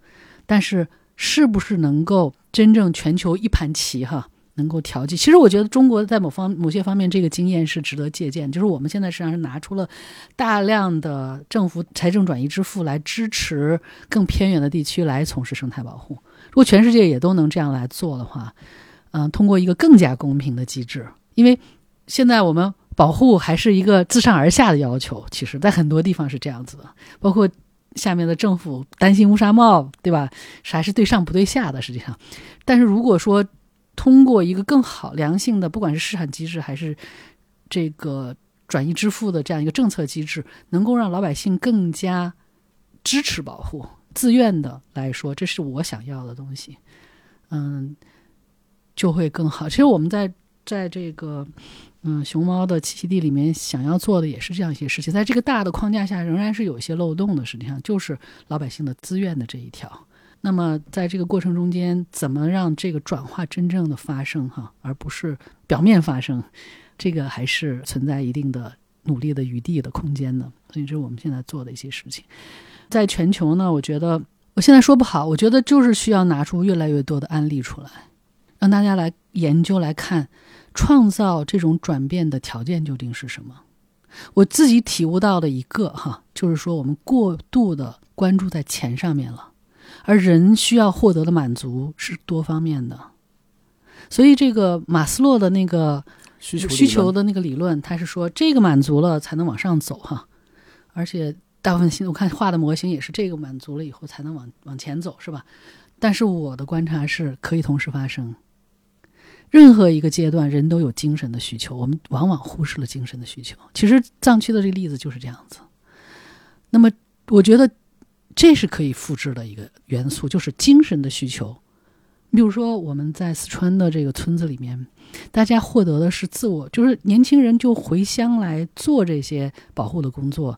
但是，是不是能够真正全球一盘棋哈，能够调剂？其实我觉得中国在某方某些方面这个经验是值得借鉴。就是我们现在实际上是拿出了大量的政府财政转移支付来支持更偏远的地区来从事生态保护。如果全世界也都能这样来做的话，嗯，通过一个更加公平的机制，因为。现在我们保护还是一个自上而下的要求，其实，在很多地方是这样子的，包括下面的政府担心乌纱帽，对吧？还是对上不对下的，实际上。但是如果说通过一个更好、良性的，不管是市场机制还是这个转移支付的这样一个政策机制，能够让老百姓更加支持保护、自愿的来说，这是我想要的东西，嗯，就会更好。其实我们在在这个。嗯，熊猫的栖息地里面想要做的也是这样一些事情，在这个大的框架下，仍然是有一些漏洞的。实际上，就是老百姓的自愿的这一条。那么，在这个过程中间，怎么让这个转化真正的发生哈，而不是表面发生，这个还是存在一定的努力的余地的空间的。所以，这是我们现在做的一些事情。在全球呢，我觉得我现在说不好，我觉得就是需要拿出越来越多的案例出来，让大家来研究来看。创造这种转变的条件究竟是什么？我自己体悟到的一个哈，就是说我们过度的关注在钱上面了，而人需要获得的满足是多方面的。所以这个马斯洛的那个需求需求的那个理论，他是说这个满足了才能往上走哈，而且大部分现在我看画的模型也是这个满足了以后才能往往前走是吧？但是我的观察是可以同时发生。任何一个阶段，人都有精神的需求，我们往往忽视了精神的需求。其实藏区的这个例子就是这样子。那么，我觉得这是可以复制的一个元素，就是精神的需求。比如说，我们在四川的这个村子里面，大家获得的是自我，就是年轻人就回乡来做这些保护的工作。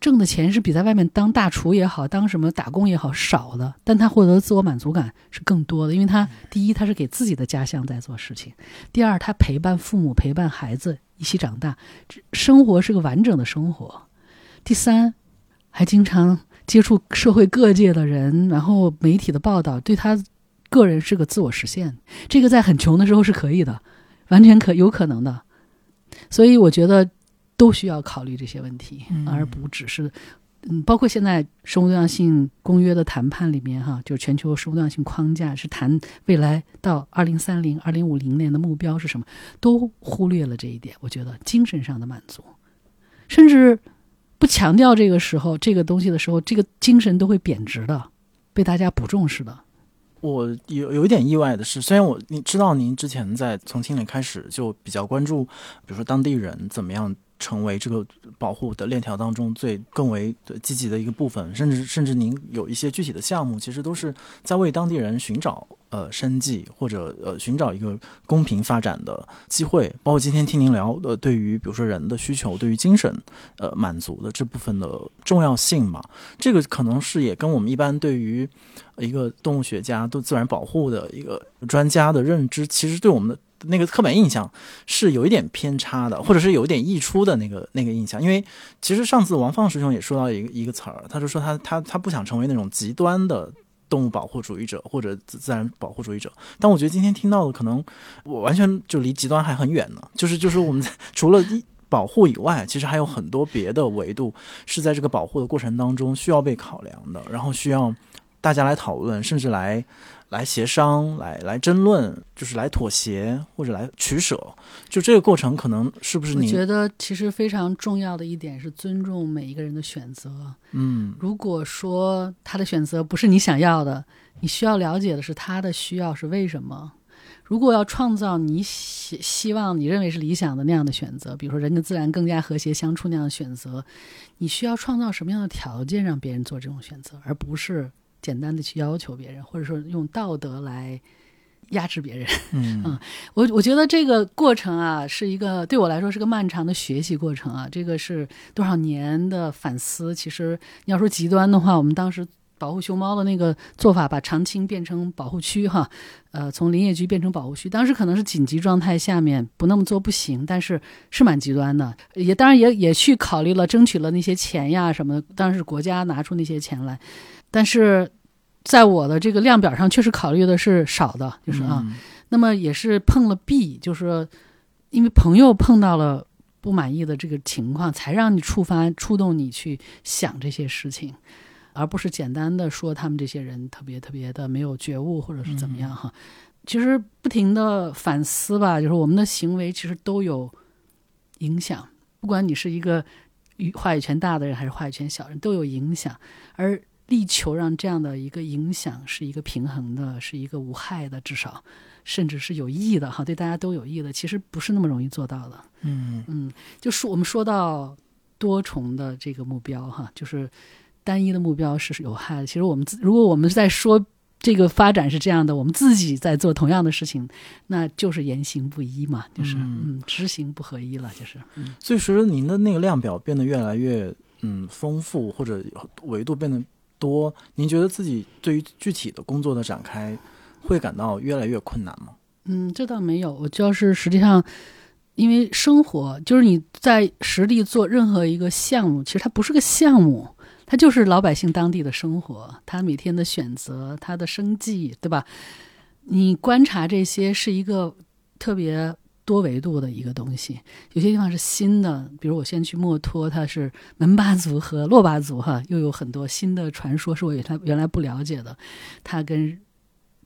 挣的钱是比在外面当大厨也好，当什么打工也好少的，但他获得的自我满足感是更多的，因为他第一他是给自己的家乡在做事情，第二他陪伴父母陪伴孩子一起长大，生活是个完整的生活，第三还经常接触社会各界的人，然后媒体的报道对他个人是个自我实现，这个在很穷的时候是可以的，完全可有可能的，所以我觉得。都需要考虑这些问题，而不只是，嗯，包括现在生物多样性公约的谈判里面，哈，就是全球生物多样性框架是谈未来到二零三零、二零五零年的目标是什么，都忽略了这一点。我觉得精神上的满足，甚至不强调这个时候这个东西的时候，这个精神都会贬值的，被大家不重视的。我有有一点意外的是，虽然我你知道您之前在从青年开始就比较关注，比如说当地人怎么样。成为这个保护的链条当中最更为积极的一个部分，甚至甚至您有一些具体的项目，其实都是在为当地人寻找呃生计或者呃寻找一个公平发展的机会。包括今天听您聊呃，对于比如说人的需求，对于精神呃满足的这部分的重要性嘛，这个可能是也跟我们一般对于一个动物学家、对自然保护的一个专家的认知，其实对我们的。那个刻板印象是有一点偏差的，或者是有一点溢出的那个那个印象。因为其实上次王放师兄也说到一个一个词儿，他就说他他他不想成为那种极端的动物保护主义者或者自自然保护主义者。但我觉得今天听到的可能我完全就离极端还很远呢。就是就是我们 <laughs> 除了保护以外，其实还有很多别的维度是在这个保护的过程当中需要被考量的，然后需要大家来讨论，甚至来来协商、来来争论，就是来妥协或者来取舍。就这个过程，可能是不是你我觉得其实非常重要的一点是尊重每一个人的选择。嗯如果说他的选择不是你想要的，你需要了解的是他的需要是为什么。如果要创造你希希望你认为是理想的那样的选择，比如说人跟自然更加和谐相处那样的选择，你需要创造什么样的条件让别人做这种选择，而不是简单的去要求别人，或者说用道德来压制别人。嗯 <laughs> 我我觉得这个过程啊，是一个对我来说是个漫长的学习过程啊。这个是多少年的反思。其实你要说极端的话，我们当时保护熊猫的那个做法，把长青变成保护区哈，呃，从林业局变成保护区，当时可能是紧急状态下面不那么做不行，但是是蛮极端的。也当然也也去考虑了，争取了那些钱呀什么的，当然是国家拿出那些钱来，但是。在我的这个量表上，确实考虑的是少的，就是啊，嗯那么也是碰了壁，就是因为朋友碰到了不满意的这个情况，才让你触发、触动你去想这些事情，而不是简单的说他们这些人特别特别的没有觉悟或者是怎么样哈。其实不停的反思吧，就是我们的行为其实都有影响，不管你是一个话语权大的人还是话语权小人，都有影响，而。力求让这样的一个影响是一个平衡的，是一个无害的，至少甚至是有益的哈，对大家都有益的，其实不是那么容易做到的。嗯嗯，就是我们说到多重的这个目标哈，就是单一的目标是有害的。其实我们自如果我们在说这个发展是这样的，我们自己在做同样的事情，那就是言行不一嘛，就是嗯嗯知行不合一了，就是嗯所以随着您的那个量表变得越来越嗯丰富，或者维度变得多，您觉得自己对于具体的工作的展开会感到越来越困难吗？嗯，这倒没有，我就是实际上。因为生活就是你在实地做任何一个项目，其实它不是个项目，它就是老百姓当地的生活，他每天的选择，他的生计，对吧？你观察这些是一个特别多维度的一个东西，有些地方是新的，比如我先去墨脱，它是门巴族和珞巴族，哈，又有很多新的传说是我原来原来不了解的，它跟。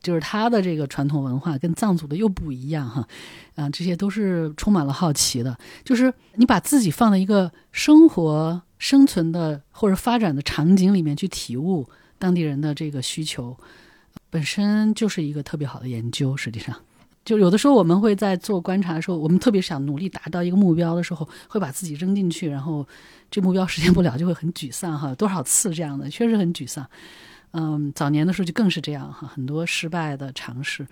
就是他的这个传统文化跟藏族的又不一样哈，啊，这些都是充满了好奇的。就是你把自己放在一个生活、生存的或者发展的场景里面去体悟当地人的这个需求，本身就是一个特别好的研究。实际上，就有的时候我们会在做观察的时候，我们特别想努力达到一个目标的时候，会把自己扔进去，然后这目标实现不了，就会很沮丧哈。多少次这样的，确实很沮丧。嗯，早年的时候就更是这样哈，很多失败的尝试。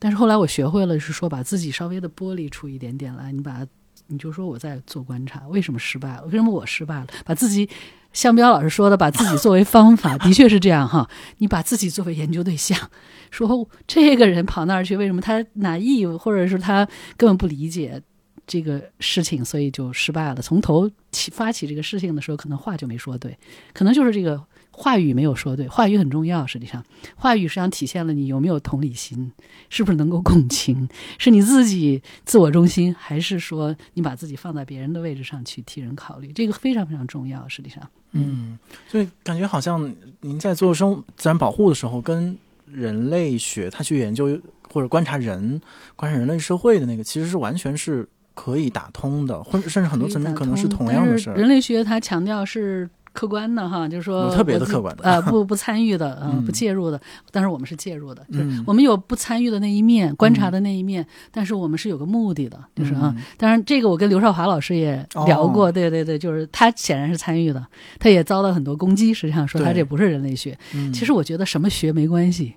但是后来我学会了，是说把自己稍微的剥离出一点点来，你把你就说我在做观察，为什么失败了？为什么我失败了？把自己向彪老师说的，把自己作为方法，的确是这样哈。你把自己作为研究对象，说这个人跑那儿去，为什么他难意，或者是他根本不理解这个事情，所以就失败了。从头起发起这个事情的时候，可能话就没说对，可能就是这个。话语没有说对，话语很重要。实际上，话语实际上体现了你有没有同理心，是不是能够共情，是你自己自我中心，还是说你把自己放在别人的位置上去替人考虑？这个非常非常重要。实际上，嗯，所以感觉好像您在做生自然保护的时候，跟人类学他去研究或者观察人、观察人类社会的那个，其实是完全是可以打通的，或者甚至很多层面可能是同样的事儿。人类学它强调是。客观的哈，就是说特别的客观的，呃，不不参与的，<laughs> 嗯，不介入的。但是我们是介入的，嗯就是我们有不参与的那一面，观察的那一面，但是我们是有个目的的，就是啊。当然，这个我跟刘少华老师也聊过，对对对，就是他显然是参与的，他也遭到很多攻击。实际上说他这不是人类学，其实我觉得什么学没关系。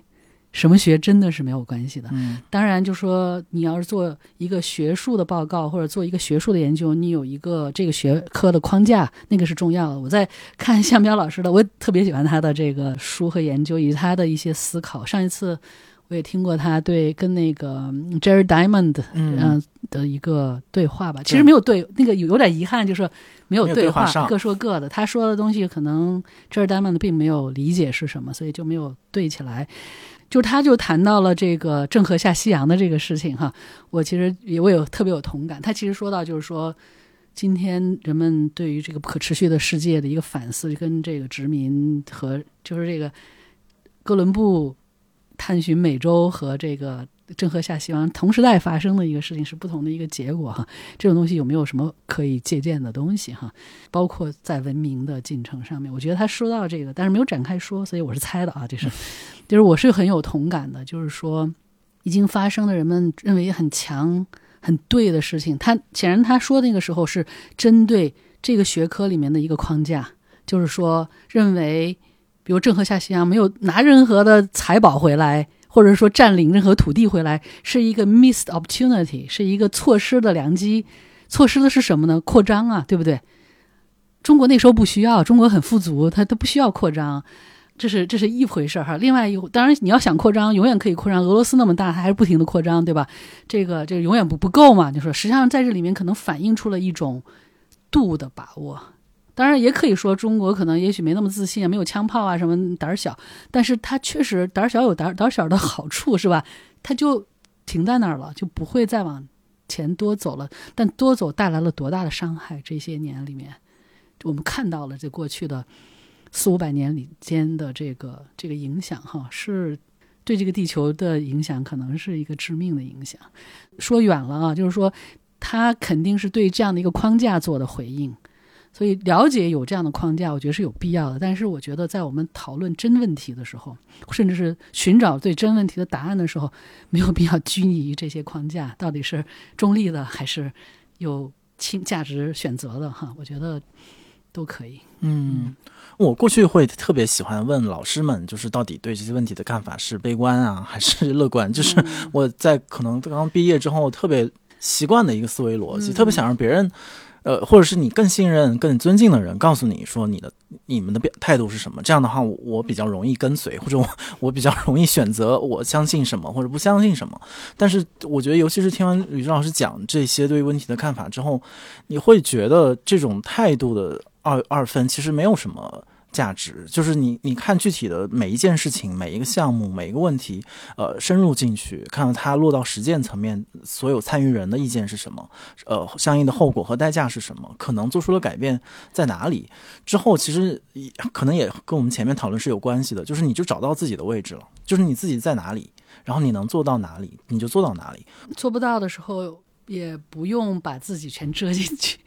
什么学真的是没有关系的。嗯，当然，就说你要是做一个学术的报告或者做一个学术的研究，你有一个这个学科的框架，那个是重要的。我在看向彪老师的，我特别喜欢他的这个书和研究以及他的一些思考。上一次我也听过他对跟那个 Jerry Diamond 嗯的一个对话吧，其实没有对那个有有点遗憾，就是没有对话，各说各的。他说的东西可能 Jerry Diamond 并没有理解是什么，所以就没有对起来。就他就谈到了这个郑和下西洋的这个事情哈，我其实也我有特别有同感。他其实说到就是说，今天人们对于这个不可持续的世界的一个反思，跟这个殖民和就是这个哥伦布探寻美洲和这个郑和下西洋同时代发生的一个事情是不同的一个结果哈。这种东西有没有什么可以借鉴的东西哈？包括在文明的进程上面，我觉得他说到这个，但是没有展开说，所以我是猜的啊。这是，<laughs> 就是我是很有同感的，就是说已经发生的人们认为很强、很对的事情，他显然他说那个时候是针对这个学科里面的一个框架，就是说认为。比如郑和下西洋没有拿任何的财宝回来，或者说占领任何土地回来，是一个 missed opportunity，是一个错失的良机。错失的是什么呢？扩张啊，对不对？中国那时候不需要，中国很富足，它都不需要扩张，这是这是一回事儿哈。另外一，当然你要想扩张，永远可以扩张。俄罗斯那么大，它还是不停的扩张，对吧？这个这个永远不不够嘛。就说实际上在这里面可能反映出了一种度的把握。当然也可以说，中国可能也许没那么自信啊，没有枪炮啊，什么胆儿小。但是他确实胆儿小有胆胆小的好处，是吧？他就停在那儿了，就不会再往前多走了。但多走带来了多大的伤害？这些年里面，我们看到了这过去的四五百年里间的这个这个影响，哈，是对这个地球的影响，可能是一个致命的影响。说远了啊，就是说，他肯定是对这样的一个框架做的回应。所以了解有这样的框架，我觉得是有必要的。但是我觉得在我们讨论真问题的时候，甚至是寻找对真问题的答案的时候，没有必要拘泥于这些框架，到底是中立的还是有轻价值选择的哈？我觉得都可以。嗯，我过去会特别喜欢问老师们，就是到底对这些问题的看法是悲观啊还是乐观？就是我在可能刚刚毕业之后特别习惯的一个思维逻辑，特别想让别人。呃，或者是你更信任、更尊敬的人告诉你说你的、你们的表态度是什么？这样的话，我比较容易跟随，或者我我比较容易选择我相信什么或者不相信什么。但是我觉得，尤其是听完吕志老师讲这些对问题的看法之后，你会觉得这种态度的二二分其实没有什么。价值就是你，你看具体的每一件事情、每一个项目、每一个问题，呃，深入进去，看到它落到实践层面，所有参与人的意见是什么，呃，相应的后果和代价是什么，可能做出了改变在哪里？之后其实可能也跟我们前面讨论是有关系的，就是你就找到自己的位置了，就是你自己在哪里，然后你能做到哪里，你就做到哪里。做不到的时候，也不用把自己全遮进去。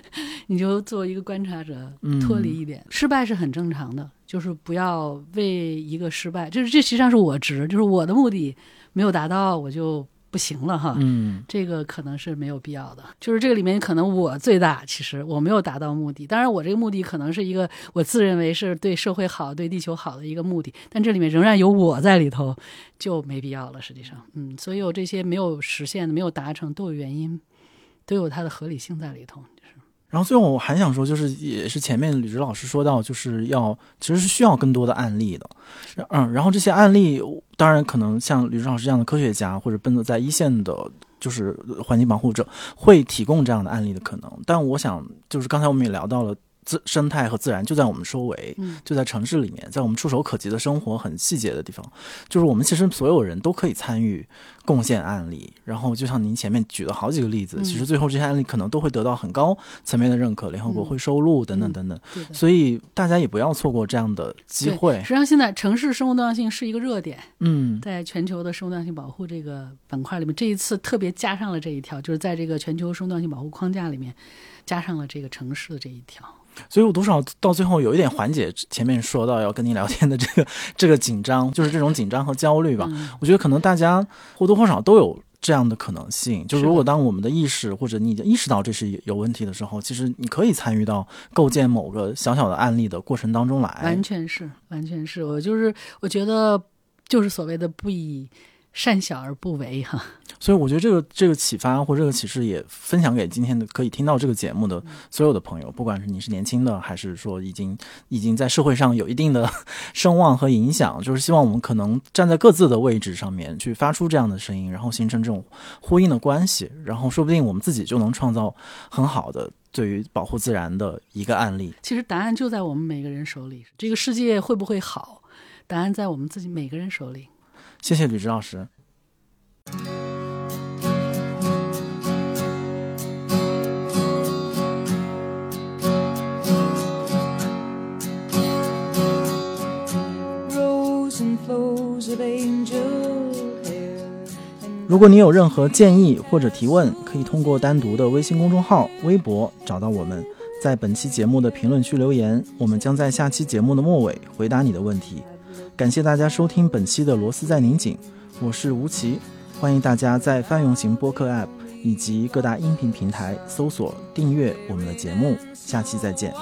<laughs> 你就作为一个观察者，脱离一点，失败是很正常的，就是不要为一个失败，就是这实际上是我值，就是我的目的没有达到，我就。不行了哈，嗯，这个可能是没有必要的。就是这个里面可能我最大，其实我没有达到目的。当然，我这个目的可能是一个我自认为是对社会好、对地球好的一个目的，但这里面仍然有我在里头，就没必要了。实际上，嗯，所有这些没有实现的、没有达成都有原因，都有它的合理性在里头。然后最后我还想说，就是也是前面吕植老师说到，就是要其实是需要更多的案例的，嗯，然后这些案例当然可能像吕植老师这样的科学家或者奔走在一线的，就是环境保护者会提供这样的案例的可能，但我想就是刚才我们也聊到了。自生态和自然就在我们周围，就在城市里面，在我们触手可及的生活很细节的地方，就是我们其实所有人都可以参与贡献案例。然后就像您前面举了好几个例子，其实最后这些案例可能都会得到很高层面的认可，联合国会收录等等等等。所以大家也不要错过这样的机会。实际上，现在城市生物多样性是一个热点。嗯，在全球的生物多样性保护这个板块里面，这一次特别加上了这一条，就是在这个全球生物多样性保护框架里面加上了这个城市的这一条。所以我多少到最后有一点缓解前面说到要跟您聊天的这个这个紧张，就是这种紧张和焦虑吧。我觉得可能大家或多或少都有这样的可能性。就如果当我们的意识或者你意识到这是有问题的时候，其实你可以参与到构建某个小小的案例的过程当中来。完全是，完全是我就是我觉得就是所谓的不以。善小而不为，哈。<laughs> 所以我觉得这个这个启发或这个启示也分享给今天的可以听到这个节目的所有的朋友，不管是你是年轻的，还是说已经已经在社会上有一定的 <laughs> 声望和影响，就是希望我们可能站在各自的位置上面去发出这样的声音，然后形成这种呼应的关系，然后说不定我们自己就能创造很好的对于保护自然的一个案例。其实答案就在我们每个人手里，这个世界会不会好，答案在我们自己每个人手里。谢谢吕植老师。如果你有任何建议或者提问，可以通过单独的微信公众号、微博找到我们，在本期节目的评论区留言，我们将在下期节目的末尾回答你的问题。感谢大家收听本期的《螺丝在拧紧》，我是吴奇，欢迎大家在泛用型播客 App 以及各大音频平台搜索订阅我们的节目，下期再见。